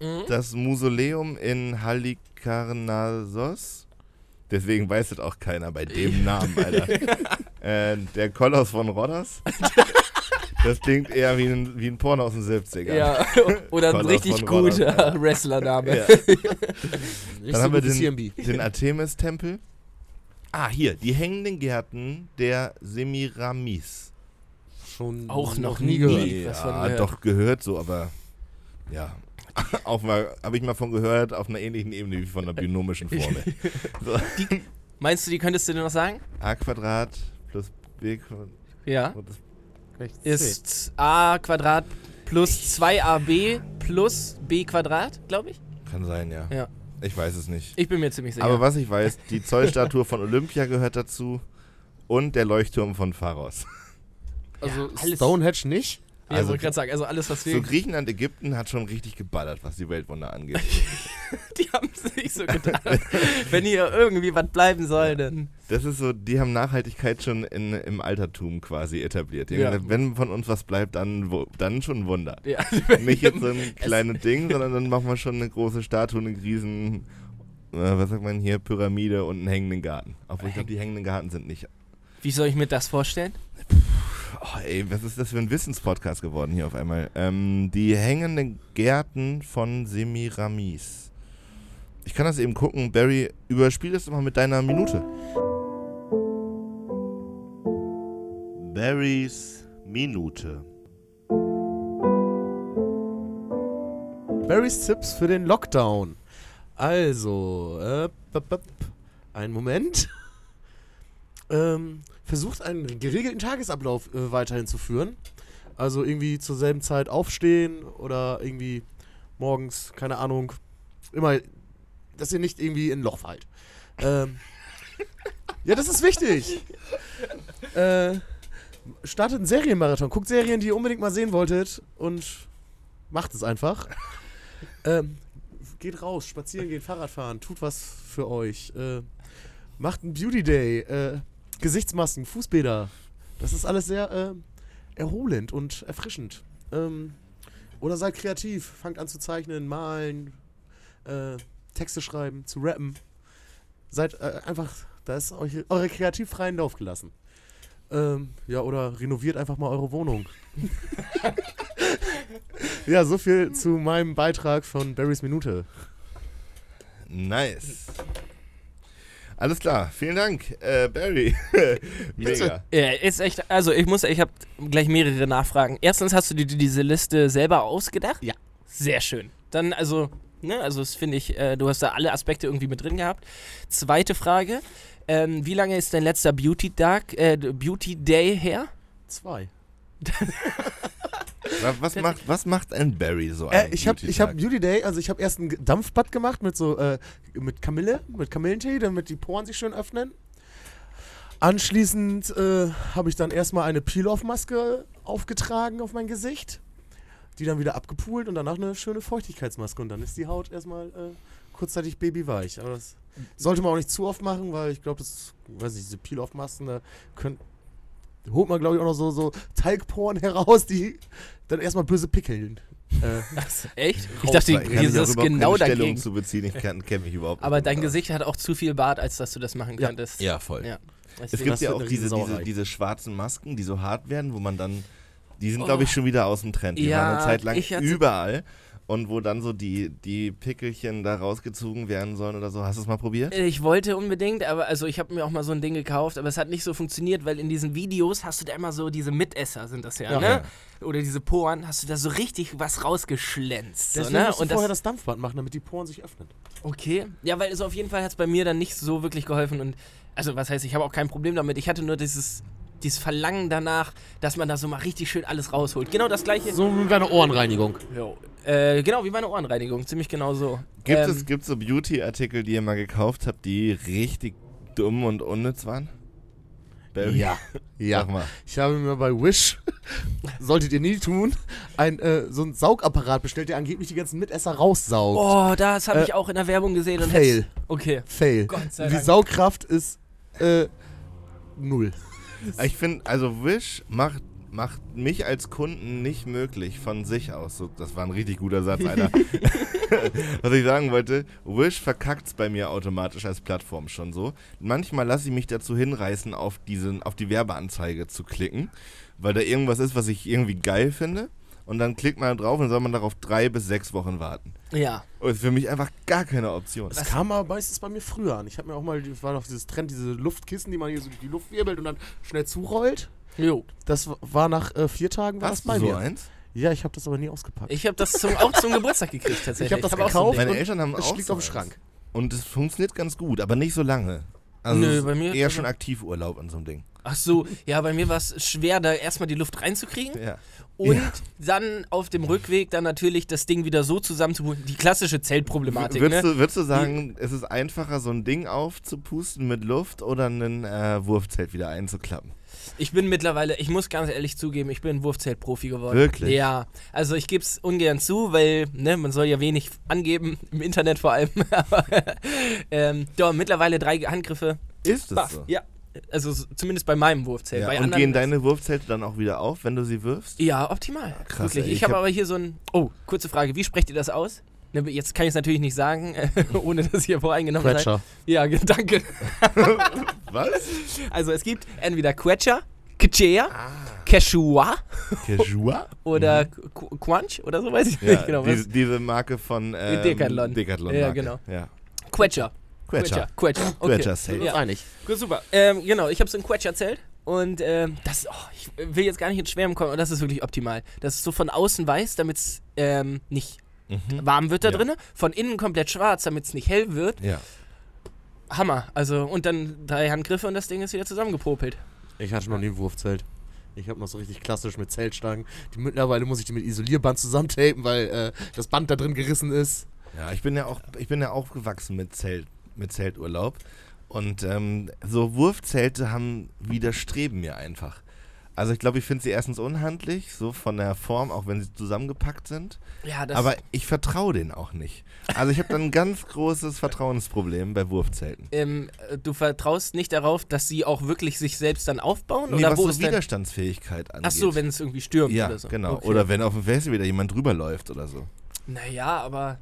Mhm. das Mausoleum in Halikarnassos. Deswegen weiß es auch keiner bei dem Namen, Alter. äh, der Koloss von Rhodos. Das klingt eher wie ein, wie ein Porno aus den 70ern. Ja, oder ein richtig guter. Wrestlername. Ja. Dann haben wir den, den Artemis-Tempel. Ah, hier, die hängenden Gärten der Semiramis. Schon Auch noch nie nie. gehört. von ja, doch gehört so, aber ja. Auch mal, habe ich mal von gehört, auf einer ähnlichen Ebene wie von der binomischen Formel. So. Meinst du, die könntest du dir noch sagen? A Quadrat plus B Quadrat. Ja. Rechts Ist a Quadrat plus 2ab plus b Quadrat, glaube ich. Kann sein, ja. Ja. Ich weiß es nicht. Ich bin mir ziemlich sicher. Aber was ich weiß, die Zollstatue von Olympia gehört dazu und der Leuchtturm von Pharos. Also Ja, alles- Stonehenge nicht? Ja, also- wollte gerade sagen, also alles, was wir. So Griechenland, Ägypten hat schon richtig geballert, was die Weltwunder angeht. die haben es nicht so getan. Wenn hier irgendwie was bleiben soll, dann. Das ist so, die haben Nachhaltigkeit schon in, im Altertum quasi etabliert. Ja. gesagt, Wenn von uns was bleibt, dann, wo, dann schon ein Wunder. Ja, Nicht jetzt so ein kleines Ding, sondern dann machen wir schon eine große Statue, eine riesen, äh, was sagt man hier, Pyramide und einen hängenden Garten. Obwohl ich glaube, die hängenden Garten sind nicht. Wie soll ich mir das vorstellen? Oh, ey, was ist das für ein Wissenspodcast geworden hier auf einmal? Ähm, die hängenden Gärten von Semiramis. Ich kann das eben gucken. Barry, überspiel das doch mal mit deiner Minute. Barrys Minute. Barrys Tipps für den Lockdown. Also, äh, bap, bap, einen Moment. ähm, versucht einen geregelten Tagesablauf äh, weiterhin zu führen. Also irgendwie zur selben Zeit aufstehen oder irgendwie morgens, keine Ahnung, immer, dass ihr nicht irgendwie in ein Loch fallt. Ähm, ja, das ist wichtig. äh, startet einen Serienmarathon. Guckt Serien, die ihr unbedingt mal sehen wolltet und macht es einfach. ähm, geht raus, spazieren gehen, Fahrrad fahren, tut was für euch. Äh, macht einen Beauty Day, äh, Gesichtsmasken, Fußbäder. Das ist alles sehr äh, erholend und erfrischend. Ähm, oder seid kreativ, fangt an zu zeichnen, malen, äh, Texte schreiben, zu rappen. Seid äh, einfach, da ist euch, eure kreativ freien Lauf gelassen. Ähm, ja, oder renoviert einfach mal eure Wohnung. ja, so viel zu meinem Beitrag von Barrys Minute. Nice. Alles klar, vielen Dank, äh, Barry. Mega. Ja, ist echt. Also, ich muss, ich habe gleich mehrere Nachfragen. Erstens, hast du dir diese Liste selber ausgedacht? Ja. Sehr schön. Dann, also, ne, also das finde ich, äh, du hast da alle Aspekte irgendwie mit drin gehabt. Zweite Frage. Ähm, wie lange ist dein letzter Beauty, Tag, äh, Beauty Day her? Zwei. Wa- Was macht, was macht ein Barry so Äh, ich habe ich hab Beauty-Tag? Beauty Day, also ich habe erst ein Dampfbad gemacht mit so äh, mit Kamille, mit Kamillentee, damit die Poren sich schön öffnen. Anschließend äh, habe ich dann erstmal eine Peel-Off-Maske aufgetragen auf mein Gesicht, die dann wieder abgepult und danach eine schöne Feuchtigkeitsmaske und dann ist die Haut erstmal äh, kurzzeitig babyweich. Aber das sollte man auch nicht zu oft machen, weil ich glaube, das, weiß nicht, diese Peel-Off-Masken, da könnt, holt man glaube ich auch noch so, so Talgporen heraus, die dann erstmal böse pickeln. Äh, Echt? Ich dachte, Ich kann hier ist genau keine Stellung dagegen. zu beziehen. Ich kenne mich überhaupt Aber nicht dein aus. Gesicht hat auch zu viel Bart, als dass du das machen Ja. könntest. Ja, voll. Ja. Es gibt ja auch diese, diese, diese schwarzen Masken, die so hart werden, wo man dann. Die sind, Oh. glaube ich, schon wieder aus dem Trend. Die Ja, waren eine Zeit lang ich hatte- überall. Und wo dann so die, die Pickelchen da rausgezogen werden sollen oder so. Hast du es mal probiert? Ich wollte unbedingt, aber also ich habe mir auch mal so ein Ding gekauft, aber es hat nicht so funktioniert, weil in diesen Videos hast du da immer so diese Mitesser sind das ja, Ja. ne? Oder diese Poren, hast du da so richtig was rausgeschlänzt. So, ne? musst du Und vorher das, das Dampfbad machen, damit die Poren sich öffnen. okay. Ja, weil es auf jeden Fall hat es bei mir dann nicht so wirklich geholfen und also was heißt, ich habe auch kein Problem damit. Ich hatte nur dieses dieses Verlangen danach, dass man da so mal richtig schön alles rausholt. Genau das gleiche. So wie bei einer Ohrenreinigung. Jo. Äh, genau wie meine Ohrenreinigung, ziemlich genau so. Gibt Ähm, es gibt's so Beauty-Artikel, die ihr mal gekauft habt, die richtig dumm und unnütz waren? Barry? Ja, ja. Sag mal. Ich habe mir bei Wish, solltet ihr nie tun, ein, äh, so einen Saugapparat bestellt, der angeblich die ganzen Mitesser raussaugt. Oh, das habe Äh, ich auch in der Werbung gesehen und Fail. Okay. Fail. Gott sei die Dank. Saugkraft ist äh, null. Ich finde, also Wish macht, macht mich als Kunden nicht möglich von sich aus. So, das war ein richtig guter Satz, Alter. Was ich sagen wollte, Wish verkackt's bei mir automatisch als Plattform schon so. Manchmal lasse ich mich dazu hinreißen, auf, diesen, auf die Werbeanzeige zu klicken, weil da irgendwas ist, was ich irgendwie geil finde. Und dann klickt man drauf und dann soll man darauf drei bis sechs Wochen warten. Ja. Und ist für mich einfach gar keine Option. Das kam aber meistens bei mir früher an. Ich habe mir auch mal, das war doch dieses Trend, diese Luftkissen, die man hier so durch die Luft wirbelt und dann schnell zurollt. Jo. Das war nach äh, vier Tagen war das Hast bei du so mir. eins? Ja, ich habe das aber nie ausgepackt. Ich habe das zum, auch zum Geburtstag gekriegt tatsächlich. Ich hab das ein gekauft. Meine Eltern haben es auch liegt so auf dem. Schrank. Und es funktioniert ganz gut, aber nicht so lange. Also Nö, bei mir- eher schon Aktivurlaub in so einem Ding. Ach so, ja, bei mir war es schwer, da erstmal die Luft reinzukriegen Ja. und Ja. dann auf dem Rückweg dann natürlich das Ding wieder so zusammenzuholen. Die klassische Zeltproblematik, Würdest, ne? du, würdest du sagen, es ist einfacher, so ein Ding aufzupusten mit Luft oder ein äh, Wurfzelt wieder einzuklappen? Ich bin mittlerweile, ich muss ganz ehrlich zugeben, ich bin Wurfzeltprofi geworden. Wirklich? Ja, also ich gebe es ungern zu, weil ne, man soll ja wenig angeben, im Internet vor allem. Aber ähm, doch, mittlerweile drei Handgriffe. Ist Baff. so? Ja, also zumindest bei meinem Wurfzelt. Ja, bei und gehen deine Wurfzelte dann auch wieder auf, wenn du sie wirfst? Ja, optimal. krass, Wirklich. ey. Ich, Ich habe hab- aber hier so ein. Oh, kurze Frage. Wie sprecht ihr das aus? Ne, Jetzt kann ich es natürlich nicht sagen, ohne dass ihr voreingenommen. Quetscher. Ja, ge- danke. Was? Also es gibt entweder Quetscher, Quechea, Ah. Quechua Casual? oder Qu- Quanch oder so, weiß ich Mhm. Ja, nicht genau. Was. diese, diese Marke von ähm, Decathlon. Decathlon Ja, genau. Ja. Quetscher. Quetscher. Quetscher. Okay. Quetscher. Ja. einig. Gut, super. Ähm, genau, ich habe so ein Quetscher-Zelt und ähm, das, oh, ich will jetzt gar nicht ins Schwärmen kommen, aber das ist wirklich optimal. Das ist so von außen weiß, damit es ähm, nicht Mhm. warm wird da Ja. drinnen. Von innen komplett schwarz, damit es nicht hell wird. Ja. Hammer. Also, und dann drei Handgriffe und das Ding ist wieder zusammengepopelt. Ich hatte noch nie ein Wurfzelt. Ich habe noch so richtig klassisch mit Zeltstangen. Die, mittlerweile muss ich die mit Isolierband zusammentapen, weil äh, das Band da drin gerissen ist. Ja, ich bin ja auch, ich bin ja aufgewachsen mit Zelt, mit Zelturlaub. Und ähm, so Wurfzelte haben widerstreben mir einfach. Also ich glaube, ich finde sie erstens unhandlich, so von der Form, auch wenn sie zusammengepackt sind. Ja, das Aber ich vertraue denen auch nicht. Also ich habe dann ein ganz großes Vertrauensproblem bei Wurfzelten. ähm, äh, du vertraust nicht darauf, dass sie auch wirklich sich selbst dann aufbauen? Nee, oder was wo so ist. Widerstandsfähigkeit angeht. Ach so, wenn es irgendwie stürmt Ja, oder so. genau. Okay. Oder wenn auf dem Festival wieder jemand drüber läuft oder so. Naja, aber.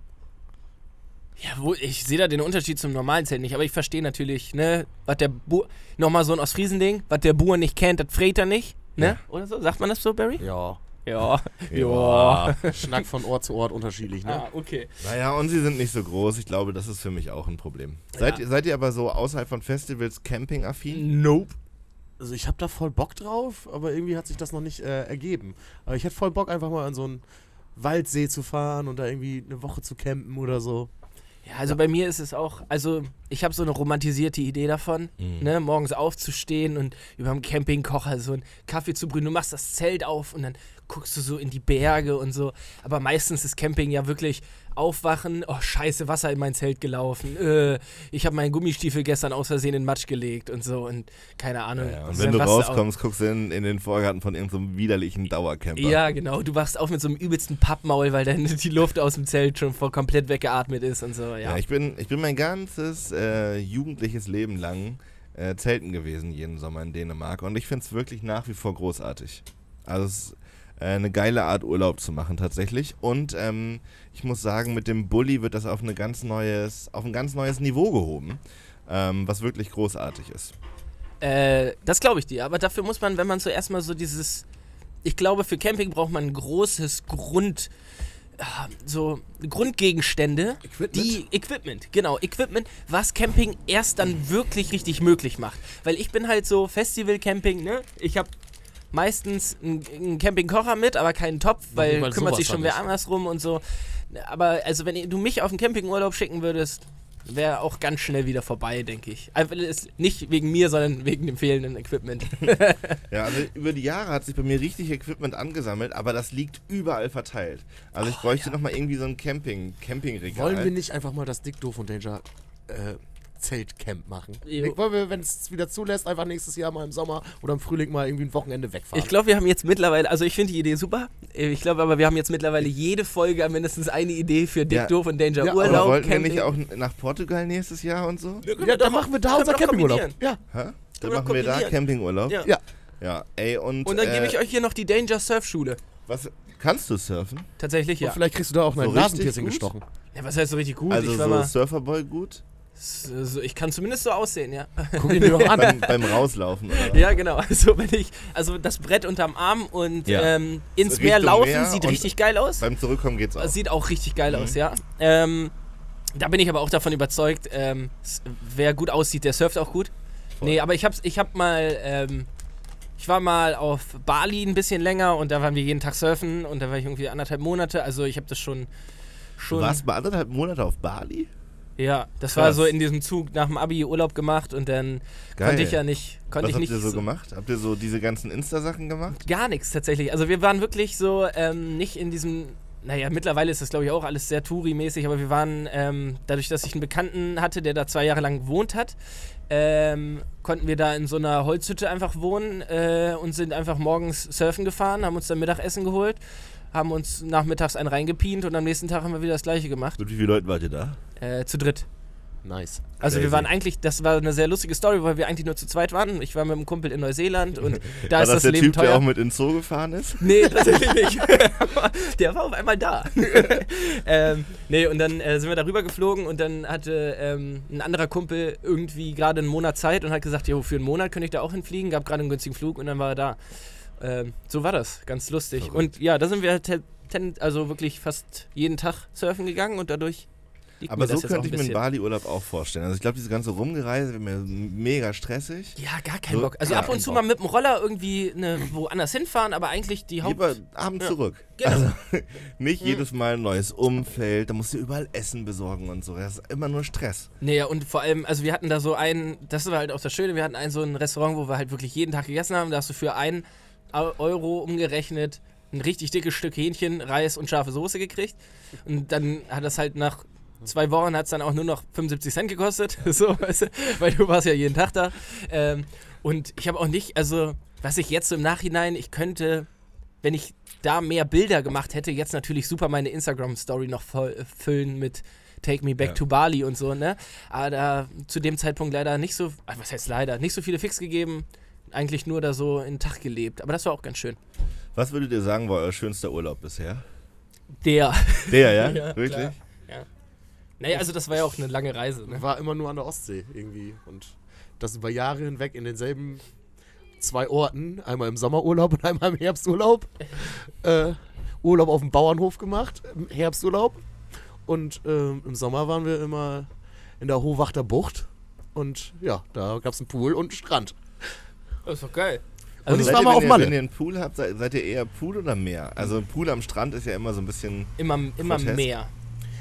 Ja, wo, ich sehe da den Unterschied zum normalen Zelt nicht, aber ich verstehe natürlich, ne, was der Bu nochmal so ein Ostfriesending, was der Bauer nicht kennt, das fragt er nicht, ne? Ja. Oder so? Sagt man das so, Barry? Ja. Ja. Ja. Schnack von Ort zu Ort unterschiedlich, ne? Ah, okay. Naja, und sie sind nicht so groß. Ich glaube, das ist für mich auch ein Problem. Seid, Ja. ihr, seid ihr aber so außerhalb von Festivals campingaffin? Nope. Also ich habe da voll Bock drauf, aber irgendwie hat sich das noch nicht äh, ergeben. Aber ich hätte voll Bock einfach mal an so ein Waldsee zu fahren und da irgendwie eine Woche zu campen oder so. Ja, also bei mir ist es auch, also ich habe so eine romantisierte Idee davon, Mhm. ne, morgens aufzustehen und über dem Campingkocher so einen Kaffee zu brühen. Du machst das Zelt auf und dann guckst du so in die Berge und so. Aber meistens ist Camping ja wirklich aufwachen, oh scheiße, Wasser in mein Zelt gelaufen. Äh, ich habe meinen Gummistiefel gestern aus Versehen in Matsch gelegt und so und keine Ahnung. Ja, und Dann wenn du rauskommst, guckst du in, in den Vorgarten von irgendeinem widerlichen Dauercamper. Ja, genau. Du wachst auf mit so einem übelsten Pappmaul, weil dann die Luft aus dem Zelt schon voll komplett weggeatmet ist und so. Ja, Ja, ich, bin, ich bin mein ganzes äh, jugendliches Leben lang äh, zelten gewesen, jeden Sommer in Dänemark. Und ich finde es wirklich nach wie vor großartig. Also es eine geile Art, Urlaub zu machen tatsächlich. Und ähm, ich muss sagen, mit dem Bulli wird das auf, eine ganz neues, auf ein ganz neues Niveau gehoben, ähm, was wirklich großartig ist. Äh, das glaube ich dir. Aber dafür muss man, wenn man so erstmal so dieses. Ich glaube, für Camping braucht man ein großes Grund. ah, So Grundgegenstände, Equipment? die Equipment, genau, Equipment, was Camping erst dann wirklich richtig möglich macht. Weil ich bin halt so Festival-Camping, ne? Ich habe meistens einen, Campingkocher mit, aber keinen Topf, weil mal kümmert sich schon wer nicht. andersrum und so. Aber also wenn du mich auf einen Campingurlaub schicken würdest, wäre auch ganz schnell wieder vorbei, denke ich. Einfach ist nicht wegen mir, sondern wegen dem fehlenden Equipment. Ja, also über die Jahre hat sich bei mir richtig Equipment angesammelt, aber das liegt überall verteilt. Also ich bräuchte noch mal irgendwie so ein Camping, Campingregal. Wollen wir nicht einfach mal das Dick, Doof und Danger äh, Zeltcamp machen? Jo. Wollen wir, wenn es wieder zulässt, einfach nächstes Jahr mal im Sommer oder im Frühling mal irgendwie ein Wochenende wegfahren? Ich glaube, wir haben jetzt mittlerweile, also ich finde die Idee super. Ich glaube aber, wir haben jetzt mittlerweile jede Folge mindestens eine Idee für Dick, Ja. Doof und Danger Ja, Urlaub. wollten wir Camping. nicht auch nach Portugal nächstes Jahr und so? ja, dann machen wir da unser wir Campingurlaub. Ja. Hä? Dann wir machen wir da. Campingurlaub? Ja. Ja. Ja, ey, und. Und dann äh, gebe ich euch hier noch die Danger Surfschule. Was, kannst du surfen? Tatsächlich, Und ja. vielleicht kriegst du da auch So ein Nasenpiercing gestochen. ja. Was heißt so richtig gut? also ich war so mal, Surferboy gut? So, ich kann zumindest so aussehen, ja. Guck ihn dir doch an. beim, beim Rauslaufen, oder? Ja, genau. Also wenn ich, also das Brett unterm Arm und Ja. ähm, ins Richtung Meer laufen, Meer sieht richtig geil aus. Beim Zurückkommen geht's auch. Sieht auch richtig geil Mhm. aus, ja. Ähm, da bin ich aber auch davon überzeugt, ähm, wer gut aussieht, der surft auch gut. Voll. Nee, aber ich hab's, ich hab mal, ähm, ich war mal auf Bali ein bisschen länger und da waren wir jeden Tag surfen und da war ich irgendwie anderthalb Monate. Also ich habe das schon, Du schon. warst mal anderthalb Monate auf Bali? Ja, das Krass. war so in diesem Zug nach dem Abi Urlaub gemacht und dann Geil. konnte ich ja nicht, konnte Was ich habt nicht ihr so gemacht? Habt ihr so diese ganzen Insta-Sachen gemacht? Gar nichts tatsächlich. Also wir waren wirklich so ähm, nicht in diesem. Naja, mittlerweile ist das glaube ich auch alles sehr Touri-mäßig, aber wir waren, ähm, dadurch, dass ich einen Bekannten hatte, der da zwei Jahre lang gewohnt hat, ähm, konnten wir da in so einer Holzhütte einfach wohnen äh, und sind einfach morgens surfen gefahren, haben uns dann Mittagessen geholt, haben uns nachmittags einen reingepient und am nächsten Tag haben wir wieder das gleiche gemacht. Mit wie vielen Leuten wart ihr da? Äh, zu dritt. Nice. Also Crazy. wir waren eigentlich, das war eine sehr lustige Story, weil wir eigentlich nur zu zweit waren. Ich war mit einem Kumpel in Neuseeland und da War ist das das der Leben Typ, teuer. der auch mit ins Zoo gefahren ist? Nee, tatsächlich nicht. der war auf einmal da. ähm, nee, und dann äh, sind wir darüber geflogen und dann hatte ähm, ein anderer Kumpel irgendwie gerade einen Monat Zeit und hat gesagt, jo, für einen Monat könnte ich da auch hinfliegen, gab gerade einen günstigen Flug und dann war er da. Ähm, so war das, ganz lustig. Verrückt. Und ja, da sind wir ten, also wirklich fast jeden Tag surfen gegangen und dadurch Aber so könnte ich mir einen. Bali-Urlaub auch vorstellen. Also ich glaube, diese ganze Rumgereise wäre mir mega stressig. Ja, gar keinen Bock. Also ab und zu Bock. mal mit dem Roller irgendwie ne, woanders hinfahren, aber eigentlich die Haupt... Lieber abends Ja. zurück. Genau. Also nicht Mhm. jedes Mal ein neues Umfeld, da musst du überall Essen besorgen und so. Das ist immer nur Stress. Nee, ja, und vor allem, also wir hatten da so ein, das war halt auch das Schöne, wir hatten ein so ein Restaurant, wo wir halt wirklich jeden Tag gegessen haben. Da hast du für einen Euro umgerechnet ein richtig dickes Stück Hähnchen, Reis und scharfe Soße gekriegt. Und dann hat das halt nach zwei Wochen hat es dann auch nur noch 75 Cent gekostet. so, weißt du, weil du warst ja jeden Tag da. Ähm, und ich habe auch nicht, also was ich jetzt so im Nachhinein, ich könnte, wenn ich da mehr Bilder gemacht hätte, jetzt natürlich super meine Instagram-Story noch voll, äh, füllen mit Take Me Back Ja. to Bali und so, ne? Aber da zu dem Zeitpunkt leider nicht so, ah, was heißt leider, nicht so viele Fix gegeben, eigentlich nur da so in den Tag gelebt. Aber das war auch ganz schön. Was würdet ihr sagen, war euer schönster Urlaub bisher? Der. Der, ja? Ja, Wirklich? klar. Naja, also das war ja auch eine lange Reise, ne? War immer nur an der Ostsee irgendwie. Und das über Jahre hinweg in denselben zwei Orten. Einmal im Sommerurlaub und einmal im Herbsturlaub. äh, Urlaub auf dem Bauernhof gemacht, im Herbsturlaub. Und ähm, im Sommer waren wir immer in der Hohwachter Bucht. Und ja, da gab es einen Pool und einen Strand. Das ist doch geil. Und ich war mal wenn auf ihr, Malle. Wenn ihr einen Pool habt, seid, seid ihr eher Pool oder Meer? Also ein Pool am Strand ist ja immer so ein bisschen. Immer, immer Grotesk. mehr.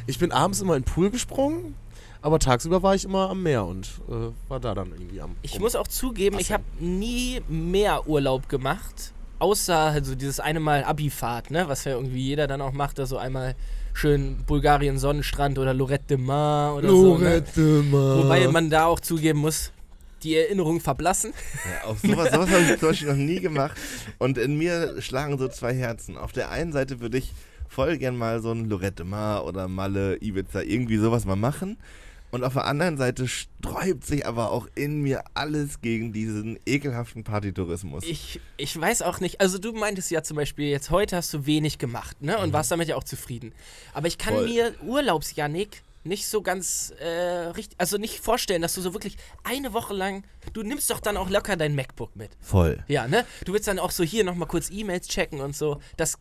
Ich bin abends immer in den Pool gesprungen, aber tagsüber war ich immer am Meer und äh, war da dann irgendwie am. Ich muss auch zugeben, ich habe nie mehr Urlaub gemacht, außer also dieses eine Mal Abifahrt, ne, was ja irgendwie jeder dann auch macht, da so einmal schön Bulgarien Sonnenstrand oder Lorette de Mar oder so. Ne? Lorette Mar. Wobei man da auch zugeben muss, die Erinnerungen verblassen. Ja, auf sowas, sowas habe ich zum Beispiel noch nie gemacht. Und in mir schlagen so zwei Herzen. Auf der einen Seite würde ich voll gern mal so ein Lorette Mar oder Malle, Ibiza, irgendwie sowas mal machen. Und auf der anderen Seite sträubt sich aber auch in mir alles gegen diesen ekelhaften Partytourismus. Ich, ich weiß auch nicht, also du meintest ja zum Beispiel, jetzt heute hast du wenig gemacht, ne? Und warst damit ja auch zufrieden. Aber ich kann Voll. mir Urlaubsjanik nicht so ganz äh, richtig, also nicht vorstellen, dass du so wirklich eine Woche lang, du nimmst doch dann auch locker dein MacBook mit. Voll. Ja, ne? Du willst dann auch so hier nochmal kurz E-Mails checken und so. Das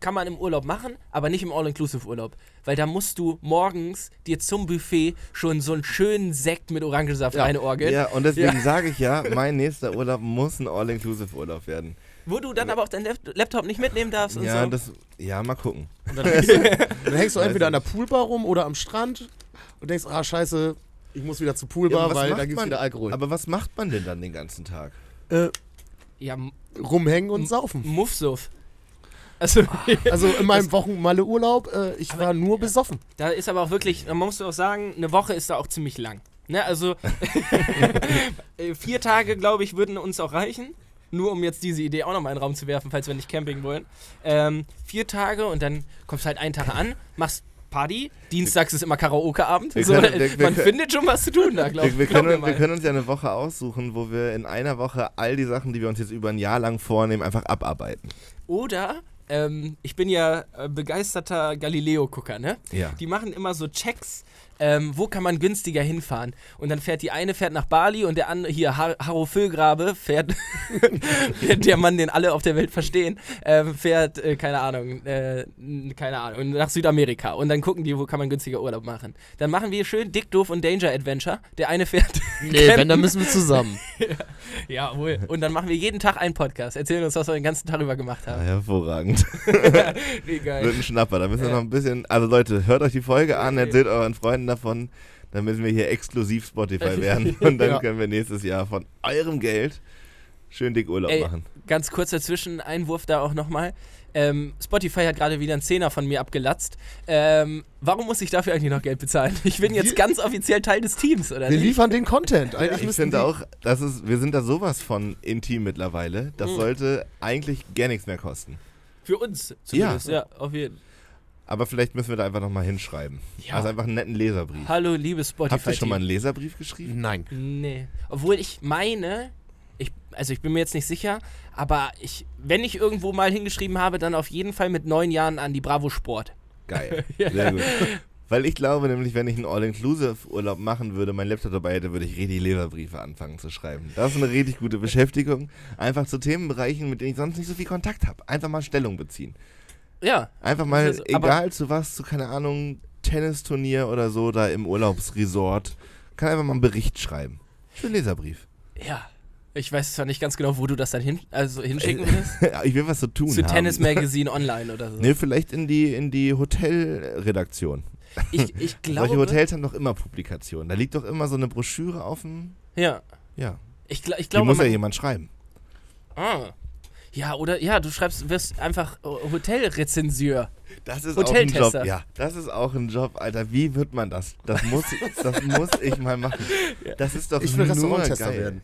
kann man im Urlaub machen, aber nicht im All-Inclusive-Urlaub. Weil da musst du morgens dir zum Buffet schon so einen schönen Sekt mit Orangensaft Ja. reinorgeln. Ja, und deswegen Ja. sage ich ja, mein nächster Urlaub muss ein All-Inclusive-Urlaub werden. Wo du dann aber auch deinen Lap- Laptop nicht mitnehmen darfst und Ja, so. das, ja, mal gucken. Und dann, hängst du, dann hängst du entweder an der. Poolbar rum oder am Strand und denkst, ah scheiße, ich muss wieder zur Ja, Poolbar, aber was weil da gibt's man- wieder Alkohol. Aber was macht man denn dann den ganzen Tag? äh, ja, rumhängen und saufen. Muffsuff. Also, Also in meinem Wochenmalle-Urlaub, äh, ich war nur besoffen. da ist aber auch wirklich, man muss auch sagen, eine Woche ist da auch ziemlich lang. Ne, also, äh, vier Tage, glaube ich, würden uns auch reichen. Nur um jetzt diese Idee auch nochmal in den Raum zu werfen, falls wir nicht camping wollen. Ähm, vier Tage und dann kommst du halt einen Tag an, machst Party. Dienstags ist immer Karaoke-Abend. Wir So, wir- wir man können- findet schon was zu tun da, glaube Wir, wir, ich. Glaub mal. wir können uns ja eine Woche aussuchen, wo wir in einer Woche all die Sachen, die wir uns jetzt über ein Jahr lang vornehmen, einfach abarbeiten. Oder, ähm, ich bin ja äh, begeisterter Galileo-Gucker, ne? Ja. Die machen immer so Checks, ähm, wo kann man günstiger hinfahren. Und dann fährt die eine fährt nach Bali und der andere, hier, Har Harro Füllgrabe, fährt, der Mann, den alle auf der Welt verstehen, ähm, fährt, äh, keine Ahnung, äh, keine Ahnung, nach Südamerika. Und dann gucken die, wo kann man günstiger Urlaub machen. Dann machen wir schön Dick, Doof und Danger Adventure. Der eine fährt. Nee, wenn, dann müssen wir zusammen. Jawohl. Und dann machen wir jeden Tag einen Podcast. Erzählen uns, was wir den ganzen Tag über gemacht Ah, haben. hervorragend. Wie geil. Wird ein Schnapper. Da müssen wir Ja. noch ein bisschen. Also Leute, hört euch die Folge an, Okay. erzählt euren Freunden davon. Dann müssen wir hier exklusiv Spotify werden. Und dann Ja. können wir nächstes Jahr von eurem Geld schön dick Urlaub Ey, machen. Ganz kurzer Zwischeneinwurf da auch nochmal. Ähm, Spotify hat gerade wieder einen Zehner von mir abgelatzt. Ähm, warum muss ich dafür eigentlich noch Geld bezahlen? Ich bin jetzt ganz offiziell Teil des Teams, oder Wir nicht? liefern den Content. Eigentlich Ich finde auch, das ist, wir sind da sowas von intim mittlerweile. Das Mhm. sollte eigentlich gar nichts mehr kosten. Für uns zumindest, ja, auf jeden Fall. Aber vielleicht müssen wir da einfach nochmal hinschreiben. Ja. Also einfach einen netten Leserbrief. Hallo, liebe Spotify. Habt ihr schon mal einen Leserbrief geschrieben? Nein. Nee. Obwohl ich meine, ich, also ich bin mir jetzt nicht sicher, aber ich, wenn ich irgendwo mal hingeschrieben habe, dann auf jeden Fall mit neun Jahren an die Bravo Sport. Geil. Sehr gut. Weil ich glaube nämlich, wenn ich einen All-Inclusive-Urlaub machen würde, mein Laptop dabei hätte, würde ich richtig Leserbriefe anfangen zu schreiben. Das ist eine richtig gute Beschäftigung. Einfach zu Themenbereichen, mit denen ich sonst nicht so viel Kontakt habe. Einfach mal Stellung beziehen. Ja, Einfach mal, ist- egal zu was, zu keine Ahnung, Tennisturnier oder so, da im Urlaubsresort, kann einfach mal einen Bericht schreiben. Schön Leserbrief. ja. Ich weiß zwar nicht ganz genau, wo du das dann hin, also hinschicken willst. ich will was zu tun Zu haben. Tennis Magazine online oder so. Ne, vielleicht in die, in die Hotelredaktion. Ich, ich glaube. Solche Hotels haben doch immer Publikationen. Da liegt doch immer so eine Broschüre auf dem. Ja. Ja. Ich, ich Die glaube. muss ja man- jemand schreiben. Ah. Ja, oder ja, du schreibst, wirst einfach äh, Hotelrezensieur. Das ist auch ein. Job. Ja, das ist auch ein Job, Alter. Wie wird man das? Das muss, das muss ich mal machen. Das ist doch Ich will nur Restauranttester geil. werden.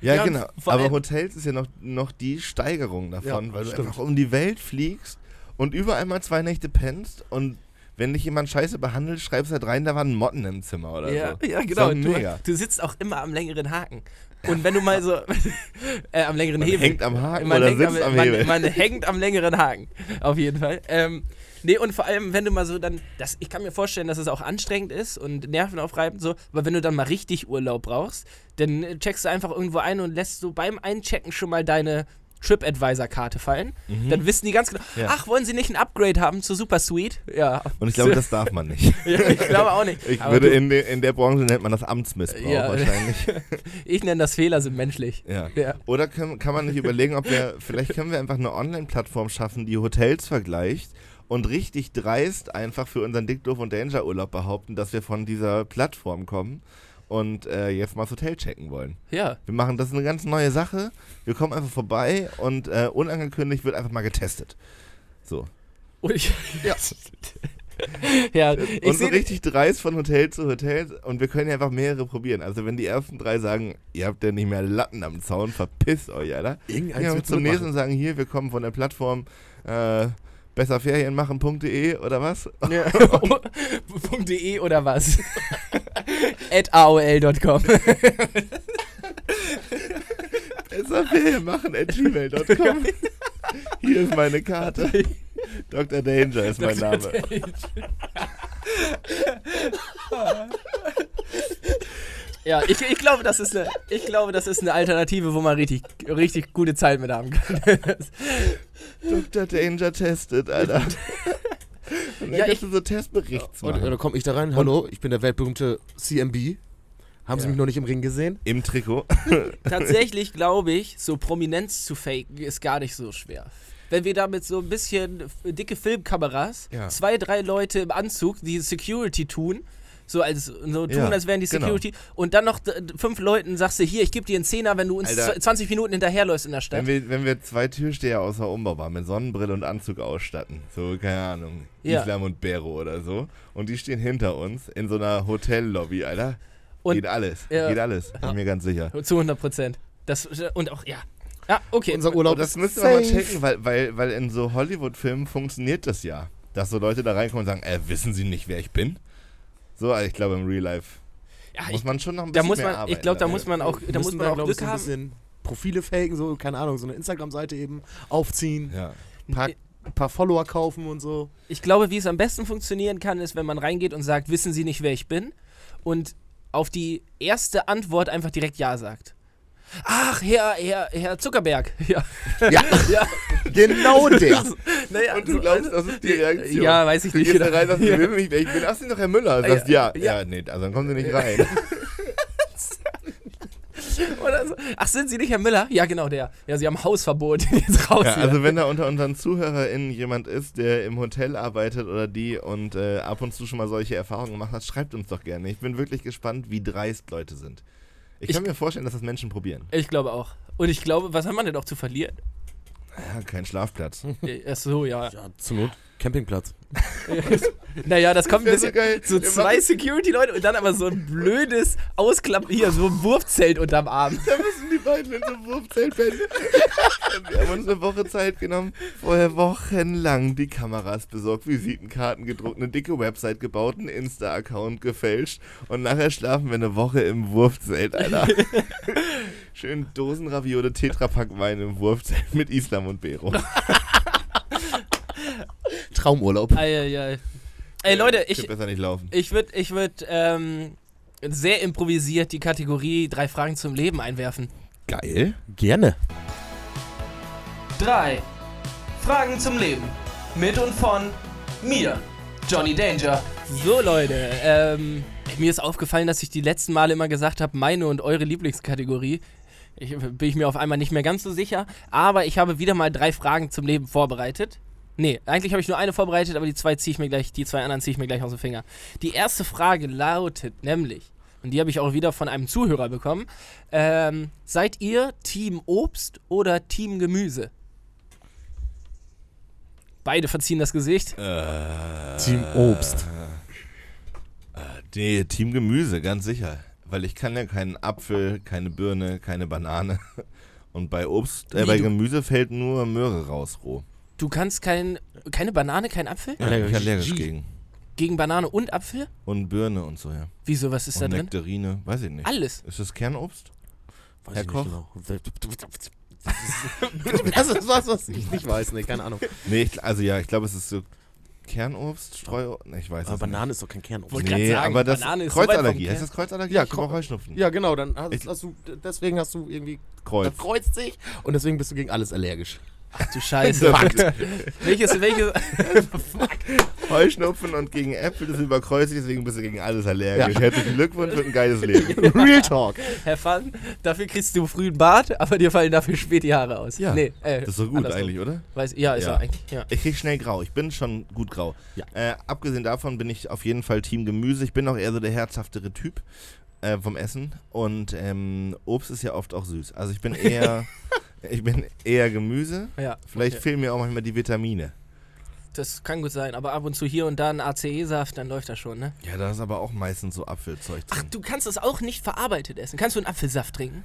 Ja, Ja, genau. Aber Hotels ist ja noch, noch die Steigerung davon, Ja, weil du stimmt. einfach um die Welt fliegst und überall mal zwei Nächte pennst und wenn dich jemand scheiße behandelt, schreibst halt rein, da waren Motten im Zimmer oder Ja, so. ja genau. Du, du sitzt auch immer am längeren Haken. Und wenn du mal so äh, am längeren Man Hebel. hängt am Haken man oder hängt sitzt am man, Hebel. Man hängt am längeren Haken. Auf jeden Fall. Ähm, nee, und vor allem, wenn du mal so dann. Das, ich kann mir vorstellen, dass es auch anstrengend ist und nervenaufreibend so. Aber wenn du dann mal richtig Urlaub brauchst, dann checkst du einfach irgendwo ein und lässt so beim Einchecken schon mal deine TripAdvisor-Karte fallen. Dann wissen die ganz genau, Ja. ach, wollen sie nicht ein Upgrade haben zu Super Suite? Ja. Und ich glaube, das darf man nicht. ich glaube auch nicht. Ich Aber würde in, de, in der Branche nennt man das Amtsmissbrauch Ja. wahrscheinlich. ich nenne das Fehler sind menschlich. Ja. Ja. Oder können, kann man nicht überlegen, ob wir, vielleicht können wir einfach eine Online-Plattform schaffen, die Hotels vergleicht und richtig dreist einfach für unseren Dick, Doof und Danger Urlaub behaupten, dass wir von dieser Plattform kommen und äh, jetzt mal das Hotel checken wollen. ja. Wir machen das ist eine ganz neue Sache. Wir kommen einfach vorbei und äh, unangekündigt wird einfach mal getestet. So. Und ich, ja. ja, ich und so richtig dreist von Hotel zu Hotel und wir können ja einfach mehrere probieren. Also wenn die ersten drei sagen, ihr habt ja nicht mehr Latten am Zaun, verpisst euch, Alter. Irgendeins zum nächsten sagen, hier, wir kommen von der Plattform äh, besserferienmachen.de oder was? Ja. .de oder was? At aol.com. Besserferienmachen at gmail.com. Hier ist meine Karte. Dr. Danger ist mein Name. Ja, ich, ich, glaube, das ist eine, ich glaube, das ist eine Alternative, wo man richtig, richtig gute Zeit mit haben kann. Dr. Danger testet, Alter. Und dann Ja, kannst du so Testberichts machen. oder komme ich da rein? Hallo, ich bin der weltberühmte CMB. Haben Sie Ja. mich noch nicht im Ring gesehen? Im Trikot. Tatsächlich glaube ich, so Prominenz zu faken ist gar nicht so schwer. Wenn wir damit so ein bisschen dicke Filmkameras, Ja. zwei, drei Leute im Anzug, die Security tun, so als so tun, Ja, als wären die genau. Security, und dann noch fünf Leuten sagst du, hier, ich gebe dir einen Zehner, wenn du uns Alter. zw- 20 Minuten hinterherläufst in der Stadt. Wenn wir, wenn wir zwei Türsteher aus der Umbaubar mit Sonnenbrille und Anzug ausstatten, so, keine Ahnung, Ja. Islam und Bero oder so, und die stehen hinter uns in so einer Hotellobby, Alter, Und- geht alles, Ja. geht alles, bin mir ganz sicher. Zu 100 Prozent. Das, und auch, ja. Ja, okay. Unser Urlaub das ist müssen wir mal checken, weil, weil, weil in so Hollywood-Filmen funktioniert das ja. Dass so Leute da reinkommen und sagen, äh, wissen Sie nicht, wer ich bin? So, also ich glaube im Real Life ja, muss ich, man schon noch ein da bisschen muss mehr man, arbeiten. ich glaube, da muss man auch, da muss man auch Glück ein haben. bisschen Profile faken, so, keine Ahnung, so eine Instagram-Seite eben aufziehen, Ja. paar, paar Follower kaufen und so. Ich glaube, wie es am besten funktionieren kann, ist, wenn man reingeht und sagt, wissen Sie nicht, wer ich bin? Und auf die erste Antwort einfach direkt Ja sagt. Ach, Herr, Herr, Herr Zuckerberg. Ja. Ja, ja. genau der. Naja, Und du glaubst, das ist die Reaktion. Ja, weiß ich Du nicht. gehst da rein, sagst, Ja. mich, wer ich bin. Ach, sind doch Herr Müller. Du sagst, ja, Ja. ja, nee, also dann kommen Sie nicht rein. Oder so. Ach, sind Sie nicht Herr Müller? Ja, genau, der. Ja, Sie haben Hausverbot. Jetzt raus Ja, hier. also wenn da unter unseren ZuhörerInnen jemand ist, der im Hotel arbeitet oder die und äh, ab und zu schon mal solche Erfahrungen gemacht hat, schreibt uns doch gerne. Ich bin wirklich gespannt, wie dreist Leute sind. Ich, Ich- kann mir vorstellen, dass das Menschen probieren. Ich glaube auch. Und ich glaube, was haben wir denn auch zu verlieren? Ja, kein Schlafplatz. Äh, Ach so, ja. Ja, zur Not Campingplatz. naja, das kommt ein Wär so geil. So Wir zwei Security-Leute und dann aber so ein blödes Ausklappen, hier, so ein Wurfzelt unterm Arm. Da müssen die beiden in so einem Wurfzelt pennen. Wir haben uns eine Woche Zeit genommen, vorher wochenlang die Kameras besorgt, Visitenkarten gedruckt, eine dicke Website gebaut, einen Insta-Account gefälscht und nachher schlafen wir eine Woche im Wurfzelt, Alter. Schön Dosenraviole, Tetrapack Wein im Wurfzelt mit Islam und Bero. Traumurlaub. Eieiei. Ey, Leute, Könnte ich, besser nicht laufen. ich würde ich würd, ähm, sehr improvisiert die Kategorie drei Fragen zum Leben einwerfen. Geil. Gerne. Drei Fragen zum Leben. Mit und von mir, Johnny Danger. So, Leute, ähm, mir ist aufgefallen, dass ich die letzten Male immer gesagt habe, meine und eure Lieblingskategorie. Ich, bin ich mir auf einmal nicht mehr ganz so sicher, aber ich habe wieder mal drei Fragen zum Leben vorbereitet. Nee, eigentlich habe ich nur eine vorbereitet, aber die zwei ziehe ich mir gleich, die zwei anderen ziehe ich mir gleich aus dem Finger. Die erste Frage lautet nämlich, und die habe ich auch wieder von einem Zuhörer bekommen, ähm, seid ihr Team Obst oder Team Gemüse? Beide verziehen das Gesicht. Äh, Team Obst. Nee, Team Gemüse, ganz sicher. Weil ich kann ja keinen Apfel, keine Birne, keine Banane. Und bei Obst, äh, Wie, bei Gemüse fällt nur Möhre raus, roh. Du kannst kein, keine Banane, kein Apfel? Ja, ich bin allergisch G. gegen. Gegen Banane und Apfel? Und Birne und so, ja. Wieso, was ist und da drin? Nektarine, weiß ich nicht. Alles. Ist das Kernobst? Weiß Herr ich Koch? Nicht genau. Das ist was, was ich nicht weiß. Nee, keine Ahnung. Nee, ich, also ja, ich glaube, es ist so Kernobst, Streuobst, ich weiß Aber es Banane ist doch kein Kernobst. Wollte nicht. Nee, sagen, aber das Banane ist Kreuzallergie. Heißt das Kreuzallergie? Ja, ich Heuschnupfen. Ja, genau, dann hast, hast du, deswegen hast du irgendwie, Kreuz. das kreuzt sich und deswegen bist du gegen alles allergisch. Ach du Scheiße. welches, welches, Heuschnupfen und gegen Äpfel ist überkreuzt, deswegen bist du gegen alles allergisch. Ja. Herzlichen Glückwunsch und ein geiles Leben. Real Talk. Herr Fun, dafür kriegst du früh einen Bart, aber dir fallen dafür spät die Haare aus. Ja, nee, äh, Das ist so gut andersrum. eigentlich, oder? Weiß, ja, ist Ja. eigentlich. Ja. Ich krieg schnell grau. Ich bin schon gut grau. Ja. Äh, abgesehen davon bin ich auf jeden Fall Team Gemüse. Ich bin auch eher so der herzhaftere Typ äh, vom Essen. Und ähm, Obst ist ja oft auch süß. Also ich bin eher, ich bin eher Gemüse. ja Vielleicht okay. fehlen mir auch manchmal die Vitamine. Das kann gut sein, aber ab und zu hier und da ein ACE-Saft, dann läuft das schon, ne? Ja, da ist aber auch meistens so Apfelzeug Ach, drin. du kannst das auch nicht verarbeitet essen. Kannst du einen Apfelsaft trinken?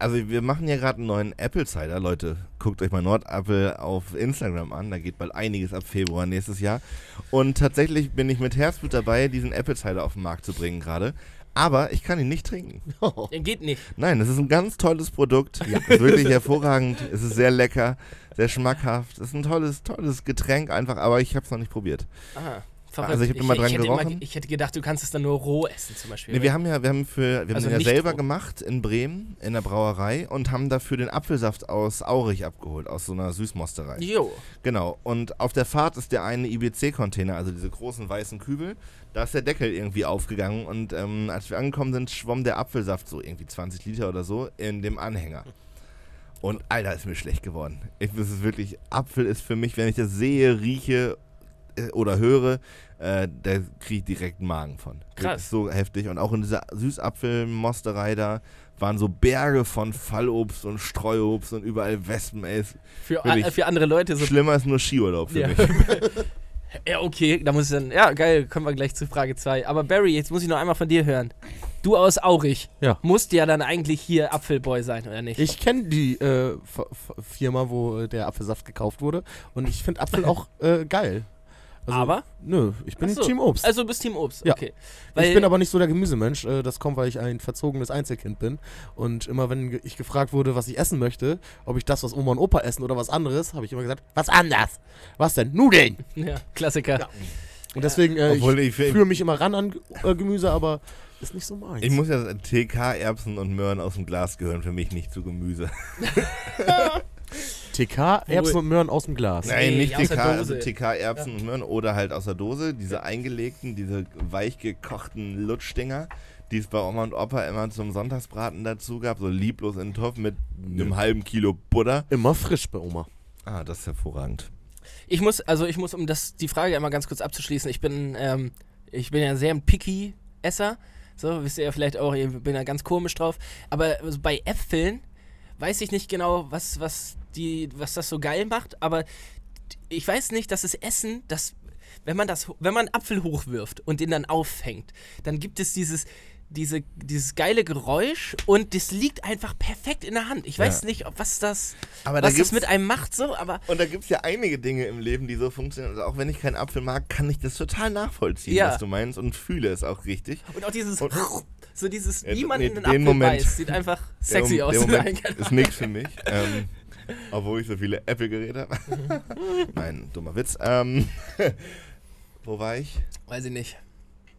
Also wir machen ja gerade einen neuen Apple Cider. Leute, guckt euch mal Nordapple auf Instagram an. Da geht bald einiges ab Februar nächstes Jahr. Und tatsächlich bin ich mit Herzblut dabei, diesen Apple Cider auf den Markt zu bringen gerade. Aber ich kann ihn nicht trinken. Ja, geht nicht. Nein, es ist ein ganz tolles Produkt. Es ist wirklich hervorragend. Es ist sehr lecker, sehr schmackhaft. Es ist ein tolles, tolles Getränk einfach, aber ich habe es noch nicht probiert. Aha. Also ich hab immer dran hätte gerochen. ich hätte gedacht, du kannst es dann nur roh essen zum Beispiel. Nee, wir haben ja, wir haben für, wir Also haben den ja selber roh. gemacht in Bremen in der Brauerei und haben dafür den Apfelsaft aus Aurich abgeholt, aus so einer Süßmosterei. Jo. Genau. Und auf der Fahrt ist der eine IBC-Container, also diese großen weißen Kübel, da ist der Deckel irgendwie aufgegangen und ähm, als wir angekommen sind, schwamm der Apfelsaft so irgendwie 20 Liter oder so in dem Anhänger. Und Alter, ist mir schlecht geworden. Ich, das ist wirklich, Apfel ist für mich, wenn ich das sehe, rieche oder höre, äh, da kriege ich direkt einen Magen von. Krass. Wirklich so heftig. Und auch in dieser Süßapfelmosterei da waren so Berge von Fallobst und Streuobst und überall Wespen, ey. Ist Für, äh, für andere Leute so. Schlimmer ist nur Skiurlaub für Ja. mich. ja, okay, da muss ich dann. Ja, geil, kommen wir gleich zu Frage 2. Aber Barry, jetzt muss ich noch einmal von dir hören. Du aus Aurich Ja. musst ja dann eigentlich hier Apfelboy sein, oder nicht? Ich kenne die äh, F F Firma, wo äh, der Apfelsaft gekauft wurde und ich finde Apfel auch äh, geil. Also, Aber? Nö, ich bin so. Team Obst. Also du bist Team Obst, Ja. okay. ich bin aber nicht so der Gemüsemensch. Äh, das kommt, weil ich ein verzogenes Einzelkind bin. Und immer, wenn ich gefragt wurde, was ich essen möchte, ob ich das, was Oma und Opa essen oder was anderes, habe ich immer gesagt, was anders. Was denn? Nudeln. Ja, Klassiker. Ja. Und deswegen, äh, Obwohl ich, ich, ich, führe mich immer ran an äh, Gemüse, aber ist nicht so meins. ich muss ja sagen, TK, Erbsen und Möhren aus dem Glas gehören für mich nicht zu Gemüse. TK, Erbsen und Möhren aus dem Glas. Nein, Nee, nicht TK, also. TK, Erbsen und Möhren oder halt aus der Dose, diese eingelegten, diese weich gekochten Lutschdinger, die es bei Oma und Opa immer zum Sonntagsbraten dazu gab, so lieblos in den Topf mit einem halben Kilo Butter. Immer frisch bei Oma. Ah, das ist hervorragend. Ich muss, also ich muss, um das, die Frage einmal ganz kurz abzuschließen, ich bin, ähm, ich bin ja sehr ein picky Esser. So, wisst ihr ja vielleicht auch, ich bin ja ganz komisch drauf. Aber bei Äpfeln weiß ich nicht genau, was, was, die, was das so geil macht, aber ich weiß nicht, dass das Essen, das, wenn man das, wenn man einen Apfel hochwirft und den dann auffängt, dann gibt es dieses, diese, dieses geile Geräusch und das liegt einfach perfekt in der Hand. Ich weiß Ja. nicht, ob was das, Aber da was das mit einem macht, so, aber Und da gibt es ja einige Dinge im Leben, die so funktionieren. Also auch wenn ich keinen Apfel mag, kann ich das total nachvollziehen, Ja. was du meinst und fühle es auch richtig. Und auch dieses, Und- so dieses, Ja, wie man nee, in den den Apfel Moment- beißt, sieht einfach sexy der, aus. Der ist nichts für mich. ähm, obwohl ich so viele Apple-Geräte habe. Nein, dummer Witz. Ähm, wo war ich? Weiß ich nicht.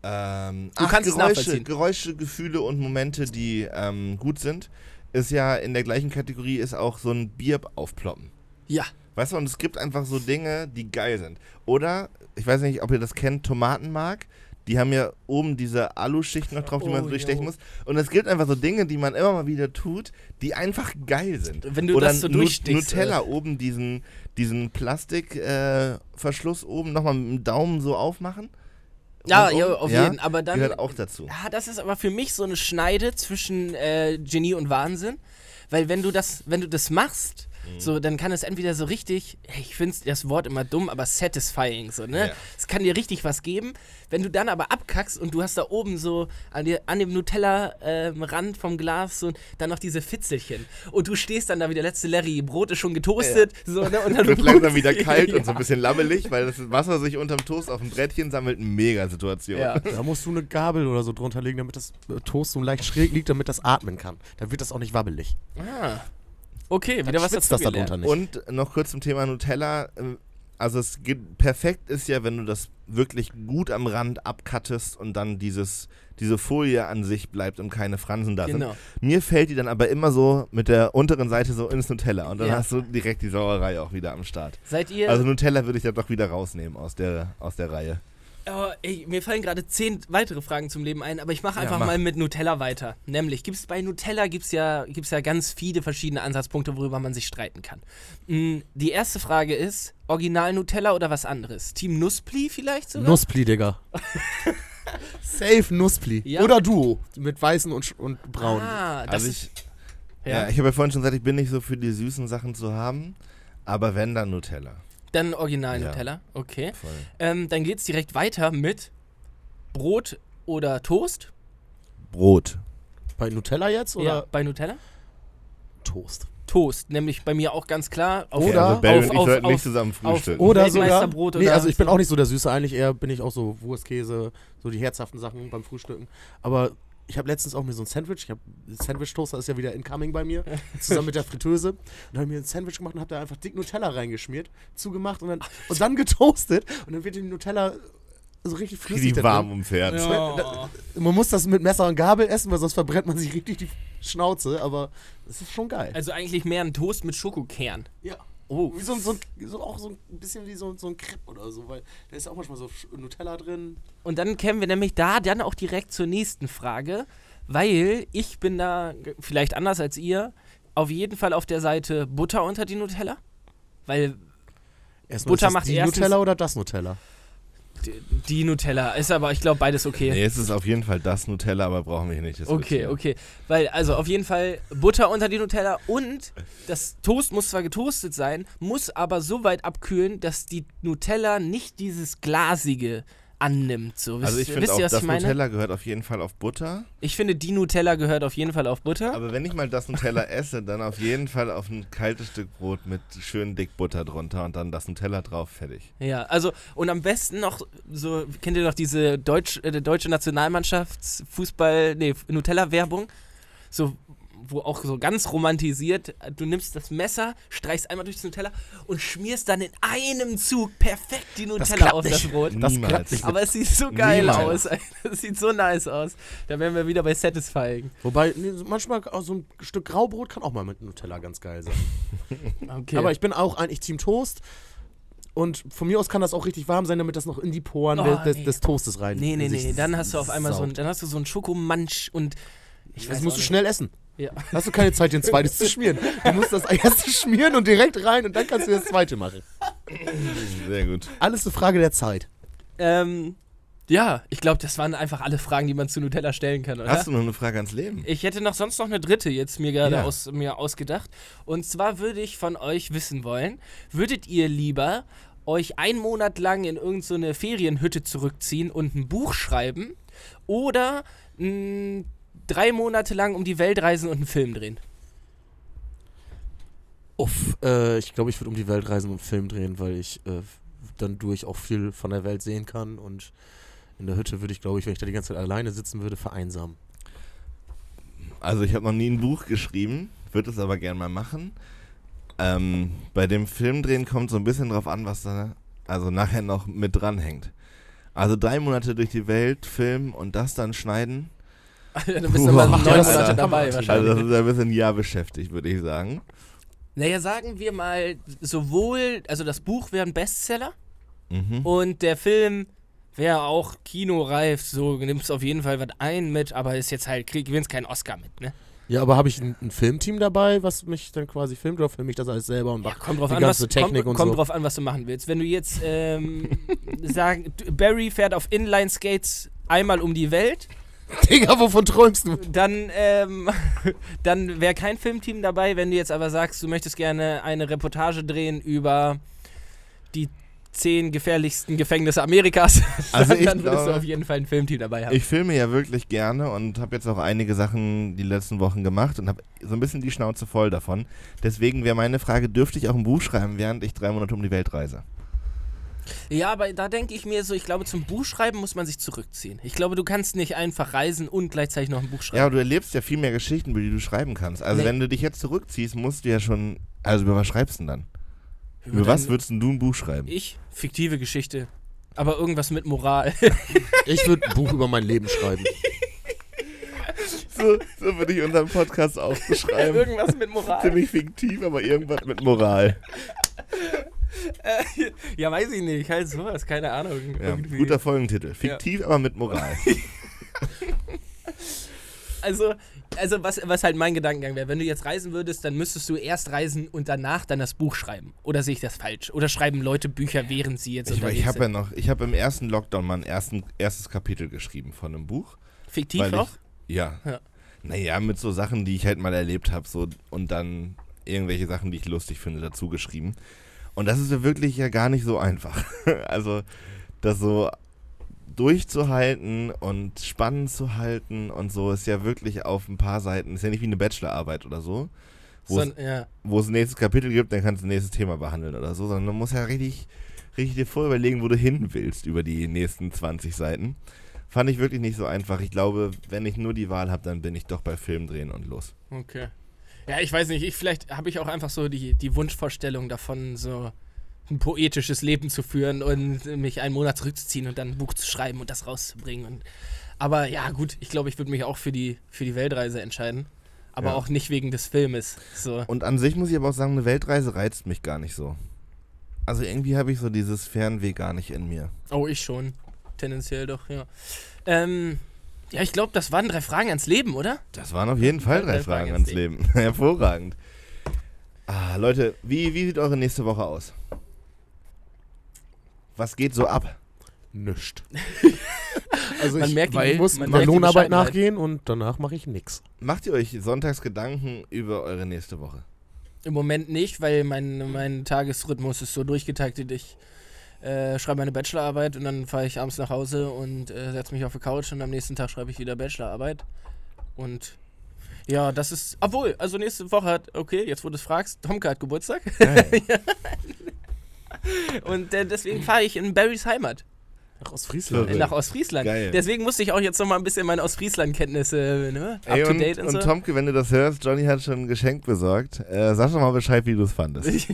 Ähm, Du kannst es Geräusche. Geräusche, Gefühle und Momente, die ähm, gut sind, ist ja in der gleichen Kategorie ist auch so ein Bier aufploppen. Ja. Weißt du, und es gibt einfach so Dinge, die geil sind. Oder, ich weiß nicht, ob ihr das kennt, Tomatenmark. Die haben ja oben diese Aluschicht noch drauf, die man Oh, so durchstechen muss. Und es gibt einfach so Dinge, die man immer mal wieder tut, die einfach geil sind. Wenn du Oder das so Nu- durchstichst, Nutella äh. oben, diesen, diesen Plastikverschluss äh, oben nochmal mit dem Daumen so aufmachen. Ja, Rundum. ja, auf jeden. Aber dann. Gehört auch dazu. Ja, das ist aber für mich so eine Schneide zwischen äh, Genie und Wahnsinn. Weil wenn du das, wenn du das machst, Mhm. so, dann kann es entweder so richtig, ich finde das Wort immer dumm, aber satisfying, so, ne? Ja. Es kann dir richtig was geben. Wenn du dann aber abkackst und du hast da oben so an, dir, an dem Nutella-Rand vom Glas so dann noch diese Fitzelchen. Und du stehst dann da wie der letzte Larry, Brot ist schon getoastet, so, ne? Und dann Wird langsam wieder kalt ja. und so ein bisschen labbelig, weil das Wasser sich unterm Toast auf dem Brettchen sammelt. Mega Situation. Ja. Da musst du eine Gabel oder so drunter legen, damit das äh, Toast so leicht schräg liegt, damit das atmen kann. Dann wird das auch nicht wabbelig. Ah. Okay, wieder Dann was dazu das da gelernt. drunter nicht. Und noch kurz zum Thema Nutella. äh, also es geht, perfekt ist ja, wenn du das wirklich gut am Rand abkattest und dann dieses, diese Folie an sich bleibt und keine Fransen da Genau. sind. Mir fällt die dann aber immer so mit der unteren Seite so ins Nutella und dann Ja. hast du direkt die Sauerei auch wieder am Start. Seid ihr. Also Nutella würde ich ja doch wieder rausnehmen aus der, aus der Reihe. Oh, ey, mir fallen gerade zehn weitere Fragen zum Leben ein, aber ich mache Ja, einfach mach. mal mit Nutella weiter. Nämlich, gibt's bei Nutella gibt's ja, gibt's ja ganz viele verschiedene Ansatzpunkte, worüber man sich streiten kann. Mm, Die erste Frage ist, Original Nutella oder was anderes? Team Nusspli vielleicht sogar? Nusspli, Digga. Safe Nusspli. Ja. Oder Duo. Mit weißen und, und braun. Ah, das Also ist, ich, ja. ich habe ja vorhin schon gesagt, ich bin nicht so für die süßen Sachen zu haben, aber wenn dann Nutella. Dann Original Ja. Nutella, okay. Ähm, dann geht's direkt weiter mit Brot oder Toast? Brot. Bei Nutella jetzt oder Ja, bei Nutella? Toast? Toast, nämlich bei mir auch ganz klar. Auf, Oder also auf- und ich auf- sollten nicht zusammen auf- frühstücken. Oder sogar. Weltmeisterbrot Nee, also ich bin auch nicht so der Süße. Eigentlich eher bin ich auch so Wurstkäse, so die herzhaften Sachen beim Frühstücken. Aber ich habe letztens auch mir so ein Sandwich. Ich habe Sandwich-Toaster ist ja wieder incoming bei mir, zusammen mit der Fritteuse. Und habe ich mir ein Sandwich gemacht und habe da einfach dick Nutella reingeschmiert, zugemacht und dann, und dann getoastet. Und dann wird die Nutella so richtig flüssig. Da warm um Pferd. Ja. Man muss das mit Messer und Gabel essen, weil sonst verbrennt man sich richtig die Schnauze. Aber es ist schon geil. Also eigentlich mehr ein Toast mit Schokokern. Ja. Oh. Wie so, ein- so, so auch so ein bisschen wie so, so ein Crepe oder so, weil da ist ja auch manchmal so Nutella drin. Und dann kämen wir nämlich da dann auch direkt zur nächsten Frage, weil ich bin da vielleicht anders als ihr, auf jeden Fall auf der Seite Butter unter die Nutella. Weil Erstmal Butter ist das macht die erstens- Nutella oder das Nutella? Die, Nutella ist aber, ich glaube, beides okay. Nee, es ist auf jeden Fall das Nutella, aber brauchen wir hier nicht Okay, diskutieren. okay. Weil, also auf jeden Fall Butter unter die Nutella und das Toast muss zwar getoastet sein, muss aber so weit abkühlen, dass die Nutella nicht dieses Glasige annimmt. So, Also ich finde auch, ihr, das ich? Nutella gehört auf jeden Fall auf Butter. Ich finde, die Nutella gehört auf jeden Fall auf Butter. Aber wenn ich mal das Nutella esse, dann auf jeden Fall auf ein kaltes Stück Brot mit schön dick Butter drunter und dann das Nutella drauf, fertig. Ja, also und am besten noch so, kennt ihr noch diese Deutsch, äh, deutsche Nationalmannschaftsfußball, nee, Nutella-Werbung? So, wo auch so ganz romantisiert, äh, du nimmst das Messer, streichst einmal durch das Nutella und schmierst dann in einem Zug perfekt die Nutella klappt auf das nicht. Brot. Das Niemals. klappt nicht. Aber es sieht so geil Niemals. aus. Das sieht so nice aus. Da wären wir wieder bei Satisfying. Wobei, nee, manchmal auch so ein Stück Graubrot kann auch mal mit Nutella ganz geil sein. Okay. Aber ich bin auch eigentlich Team Toast. Und von mir aus kann das auch richtig warm sein, damit das noch in die Poren Oh, des, nee. des Toastes rein. nee, nee, nee, dann hast du auf einmal so ein, saugt. dann hast du so einen Schokomansch und ich Das musst du schnell essen. Ja. Hast du keine Zeit, den zweites zu schmieren. Du musst das erste schmieren und direkt rein und dann kannst du das zweite machen. Sehr gut. Alles eine Frage der Zeit. Ähm, ja, ich glaube, das waren einfach alle Fragen, die man zu Nutella stellen kann, oder? Hast du noch eine Frage ans Leben? ich hätte noch sonst noch eine dritte jetzt mir gerade Ja. aus, mir ausgedacht. Und zwar würde ich von euch wissen wollen, würdet ihr lieber euch einen Monat lang in irgendeine Ferienhütte zurückziehen und ein Buch schreiben oder mh, drei Monate lang um die Welt reisen und einen Film drehen? Uff, äh, ich glaube, ich würde um die Welt reisen und einen Film drehen, weil ich äh, dann durch auch viel von der Welt sehen kann. Und in der Hütte würde ich, glaube ich, wenn ich da die ganze Zeit alleine sitzen würde, vereinsamen. Also ich habe noch nie ein Buch geschrieben, würde es aber gern mal machen. Ähm, bei dem Filmdrehen kommt so ein bisschen drauf an, was da also nachher noch mit dranhängt. Also drei Monate durch die Welt filmen und das dann schneiden. Da bist du mal macht neun ja Monate dabei Also Also wahrscheinlich. das ist ein bisschen Jahr beschäftigt, würde ich sagen. naja, sagen wir mal, sowohl, also das Buch wäre ein Bestseller Mhm. Und der Film wäre auch kinoreif, so nimmst auf jeden Fall was ein mit, aber ist jetzt halt, krieg- gewinnst keinen Oscar mit, ne? Ja, aber habe ich ein, ein Filmteam dabei, was mich dann quasi filmt oder filme ich das alles selber und Ja, kommt drauf die an, ganze was, Technik kommt, und kommt so. drauf an, was du machen willst. Wenn du jetzt ähm, sagen, Barry fährt auf Inline-Skates einmal um die Welt, Digga, wovon träumst du? dann, ähm, dann wäre kein Filmteam dabei. Wenn du jetzt aber sagst, du möchtest gerne eine Reportage drehen über die zehn gefährlichsten Gefängnisse Amerikas, Also dann, ich dann würdest du glaube- auf jeden Fall ein Filmteam dabei haben. Ich filme ja wirklich gerne und habe jetzt auch einige Sachen die letzten Wochen gemacht und habe so ein bisschen die Schnauze voll davon. Deswegen wäre meine Frage, dürfte ich auch ein Buch schreiben, während ich drei Monate um die Welt reise? Ja, aber da denke ich mir so, ich glaube, zum Buchschreiben muss man sich zurückziehen. Ich glaube, du kannst nicht einfach reisen und gleichzeitig noch ein Buch Ja, schreiben. aber du erlebst ja viel mehr Geschichten, über die du schreiben kannst. Also Nee. wenn du dich jetzt zurückziehst, musst du ja schon, also über was schreibst du denn dann? Über was würdest du ein Buch schreiben? Ich? Fiktive Geschichte. Aber irgendwas mit Moral. Ich würde ein Buch über mein Leben schreiben. So, so würde ich unseren Podcast auch beschreiben. irgendwas mit Moral. Ziemlich fiktiv, aber irgendwas mit Moral. Ja, weiß ich nicht. Halt sowas, keine Ahnung. Ja, guter Folgentitel. Fiktiv, aber mit Moral. Also, also was, was halt mein Gedankengang wäre, wenn du jetzt reisen würdest, dann müsstest du erst reisen und danach dann das Buch schreiben. Oder sehe ich das falsch? Oder schreiben Leute Bücher, während sie jetzt Ich, ich habe ja noch, ich habe im ersten Lockdown mal ein ersten, erstes Kapitel geschrieben von einem Buch. Fiktiv auch? Ich, ja. Ja. Naja, mit so Sachen, die ich halt mal erlebt habe, so und dann irgendwelche Sachen, die ich lustig finde, dazu geschrieben. Und das ist ja wirklich ja gar nicht so einfach. also, das so durchzuhalten und spannend zu halten und so ist ja wirklich auf ein paar Seiten, ist ja nicht wie eine Bachelorarbeit oder so, wo es So, ja. wo es ein nächstes Kapitel gibt, dann kannst du ein nächstes Thema behandeln oder so, sondern man muss ja richtig, richtig dir vorüberlegen, wo du hin willst über die nächsten 20 Seiten. Fand ich wirklich nicht so einfach. Ich glaube, wenn ich nur die Wahl habe, dann bin ich doch bei Film drehen und los. Okay. Ja, ich weiß nicht, ich, vielleicht habe ich auch einfach so die, die Wunschvorstellung davon, so ein poetisches Leben zu führen und mich einen Monat zurückzuziehen und dann ein Buch zu schreiben und das rauszubringen. Und, aber ja, gut, ich glaube, ich würde mich auch für die, für die Weltreise entscheiden. Aber Ja. auch nicht wegen des Filmes. So. Und an sich muss ich aber auch sagen, eine Weltreise reizt mich gar nicht so. Also irgendwie habe ich so dieses Fernweh gar nicht in mir. Oh, ich schon. Tendenziell doch, ja. Ähm, ja, ich glaube, das waren drei Fragen ans Leben, oder? Das waren auf jeden Fall drei Fragen ans Leben. Hervorragend. Ah, Leute, wie, wie sieht eure nächste Woche aus? Was geht so ab? Nischt. also Man ich, merkt weil ich muss meiner Lohnarbeit nachgehen und danach mache ich nix. Macht ihr euch sonntags Gedanken über eure nächste Woche? Im Moment nicht, weil mein, mein Tagesrhythmus ist so durchgetaktet. Ich äh, schreibe meine Bachelorarbeit und dann fahre ich abends nach Hause und äh, setze mich auf die Couch und am nächsten Tag schreibe ich wieder Bachelorarbeit. Und ja, das ist. Obwohl, also nächste Woche hat, okay, jetzt wo du es fragst, Tomke hat Geburtstag. und äh, deswegen fahre ich in Barrys Heimat. Nach Ostfriesland. Verrückt. nach Ostfriesland. Geil. Deswegen musste ich auch jetzt noch mal ein bisschen meine Ostfriesland-Kenntnisse ne, up Ey, to und, date und, und so. Tomke, wenn du das hörst, Johnny hat schon ein Geschenk besorgt. Äh, sag doch mal Bescheid, wie du es fandest.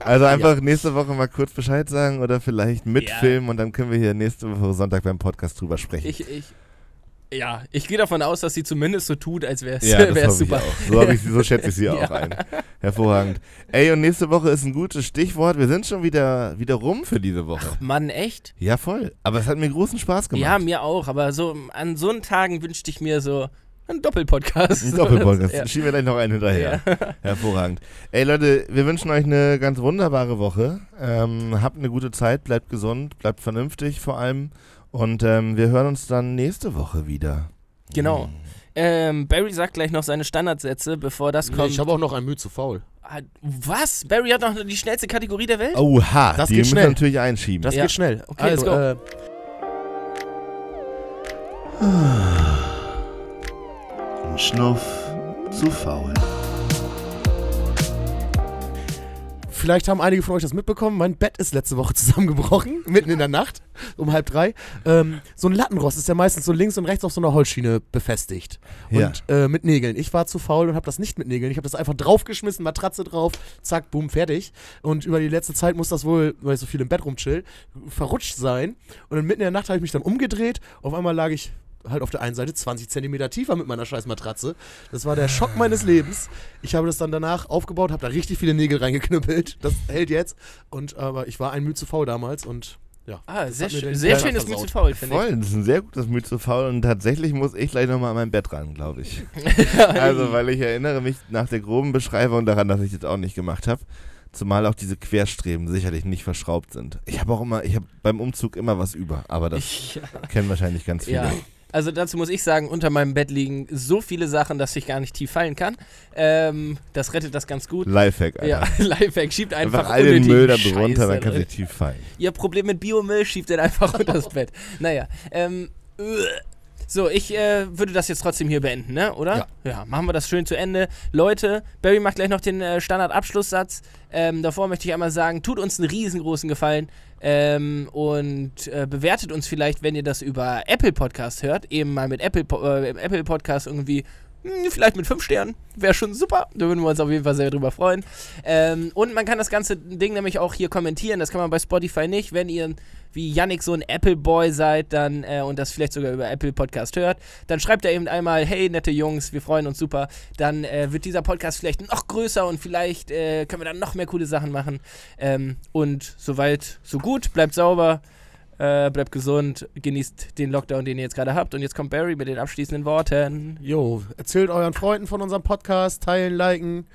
Also einfach nächste Woche mal kurz Bescheid sagen oder vielleicht mitfilmen und dann können wir hier nächste Woche Sonntag beim Podcast drüber sprechen. ich, ich, ja, ich gehe davon aus, dass sie zumindest so tut, als wäre es ja, hoffe super. So, ich, so schätze ich sie auch ein. Hervorragend. Ey, und nächste Woche ist ein gutes Stichwort. Wir sind schon wieder, wieder rum für diese Woche. Mann, echt? Ja, voll. Aber es hat mir großen Spaß gemacht. Ja, mir auch. Aber so an so einen Tagen wünschte ich mir so einen Doppelpodcast. Ein Doppelpodcast. Ja. Schieben wir gleich noch einen hinterher. Hervorragend. Ey Leute, wir wünschen euch eine ganz wunderbare Woche. Ähm, habt eine gute Zeit, bleibt gesund, bleibt vernünftig vor allem. Und ähm, wir hören uns dann nächste Woche wieder. Genau. Ähm, Barry sagt gleich noch seine Standardsätze, bevor das Nee, kommt. ich habe auch noch ein Mühe zu faul. Ah, Was? Barry hat noch die schnellste Kategorie der Welt? Oha, Das die geht müssen schnell. wir natürlich einschieben. Das Ja. geht schnell. Okay, let's also, go. äh, Ein Schnuff zu faul. Vielleicht haben einige von euch das mitbekommen. Mein Bett ist letzte Woche zusammengebrochen, mitten in der Nacht, um halb drei. Ähm, so ein Lattenrost ist ja meistens so links und rechts auf so einer Holzschiene befestigt. Ja. Und äh, mit Nägeln. Ich war zu faul und habe das nicht mit Nägeln. Ich habe das einfach draufgeschmissen, Matratze drauf, zack, boom, fertig. Und über die letzte Zeit muss das wohl, weil ich so viel im Bett rumchill, verrutscht sein. Und dann mitten in der Nacht habe ich mich dann umgedreht. Auf einmal lag ich halt auf der einen Seite 20 Zentimeter tiefer mit meiner scheiß Matratze. Das war der Schock meines Lebens. Ich habe das dann danach aufgebaut, habe da richtig viele Nägel reingeknüppelt. Das hält jetzt. Und aber ich war ein Mühe zu faul damals und ja. Ah, sehr, schön, sehr schönes versaut. Mütze faul, finde ich. Voll, das ist ein sehr gutes Mühe zu faul und tatsächlich muss ich gleich nochmal an mein Bett ran, glaube ich. also, weil ich erinnere mich nach der groben Beschreibung daran, dass ich das auch nicht gemacht habe. Zumal auch diese Querstreben sicherlich nicht verschraubt sind. Ich habe auch immer, ich habe beim Umzug immer was über, aber das ja. kennen wahrscheinlich ganz viele. Ja. Also dazu muss ich sagen, unter meinem Bett liegen so viele Sachen, dass ich gar nicht tief fallen kann. Ähm, das rettet das ganz gut. Lifehack, Alter. Ja, Lifehack, schiebt einfach, Einfach all den Müll da drunter, dann da kannst du drin. tief fallen. Ihr Problem mit Biomüll schiebt den einfach unter das Bett. Naja, ähm, äh. So, ich äh, würde das jetzt trotzdem hier beenden, ne? Oder? Ja. Ja, machen wir das schön zu Ende. Leute, Barry macht gleich noch den äh, Standardabschlusssatz. Ähm, davor möchte ich einmal sagen, tut uns einen riesengroßen Gefallen ähm, und äh, bewertet uns vielleicht, wenn ihr das über Apple Podcast hört, eben mal mit Apple, äh, Apple Podcast irgendwie Vielleicht mit fünf Sternen. Wäre schon super. Da würden wir uns auf jeden Fall sehr drüber freuen. Ähm, und man kann das ganze Ding nämlich auch hier kommentieren. Das kann man bei Spotify nicht. Wenn ihr wie Yannick so ein Apple-Boy seid dann äh, und das vielleicht sogar über Apple Podcast hört, dann schreibt er eben einmal, hey, nette Jungs, wir freuen uns super. Dann äh, wird dieser Podcast vielleicht noch größer und vielleicht äh, können wir dann noch mehr coole Sachen machen. Ähm, und soweit, so gut. Bleibt sauber. Äh, bleibt gesund, genießt den Lockdown, den ihr jetzt gerade habt. Und jetzt kommt Barry mit den abschließenden Worten. Jo, erzählt euren Freunden von unserem Podcast, teilen, liken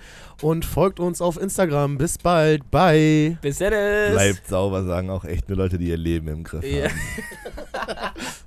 und folgt uns auf Instagram. Bis bald. Bye. Bis dann. Bleibt sauber, sagen auch echt nur Leute, die ihr Leben im Griff Ja. haben.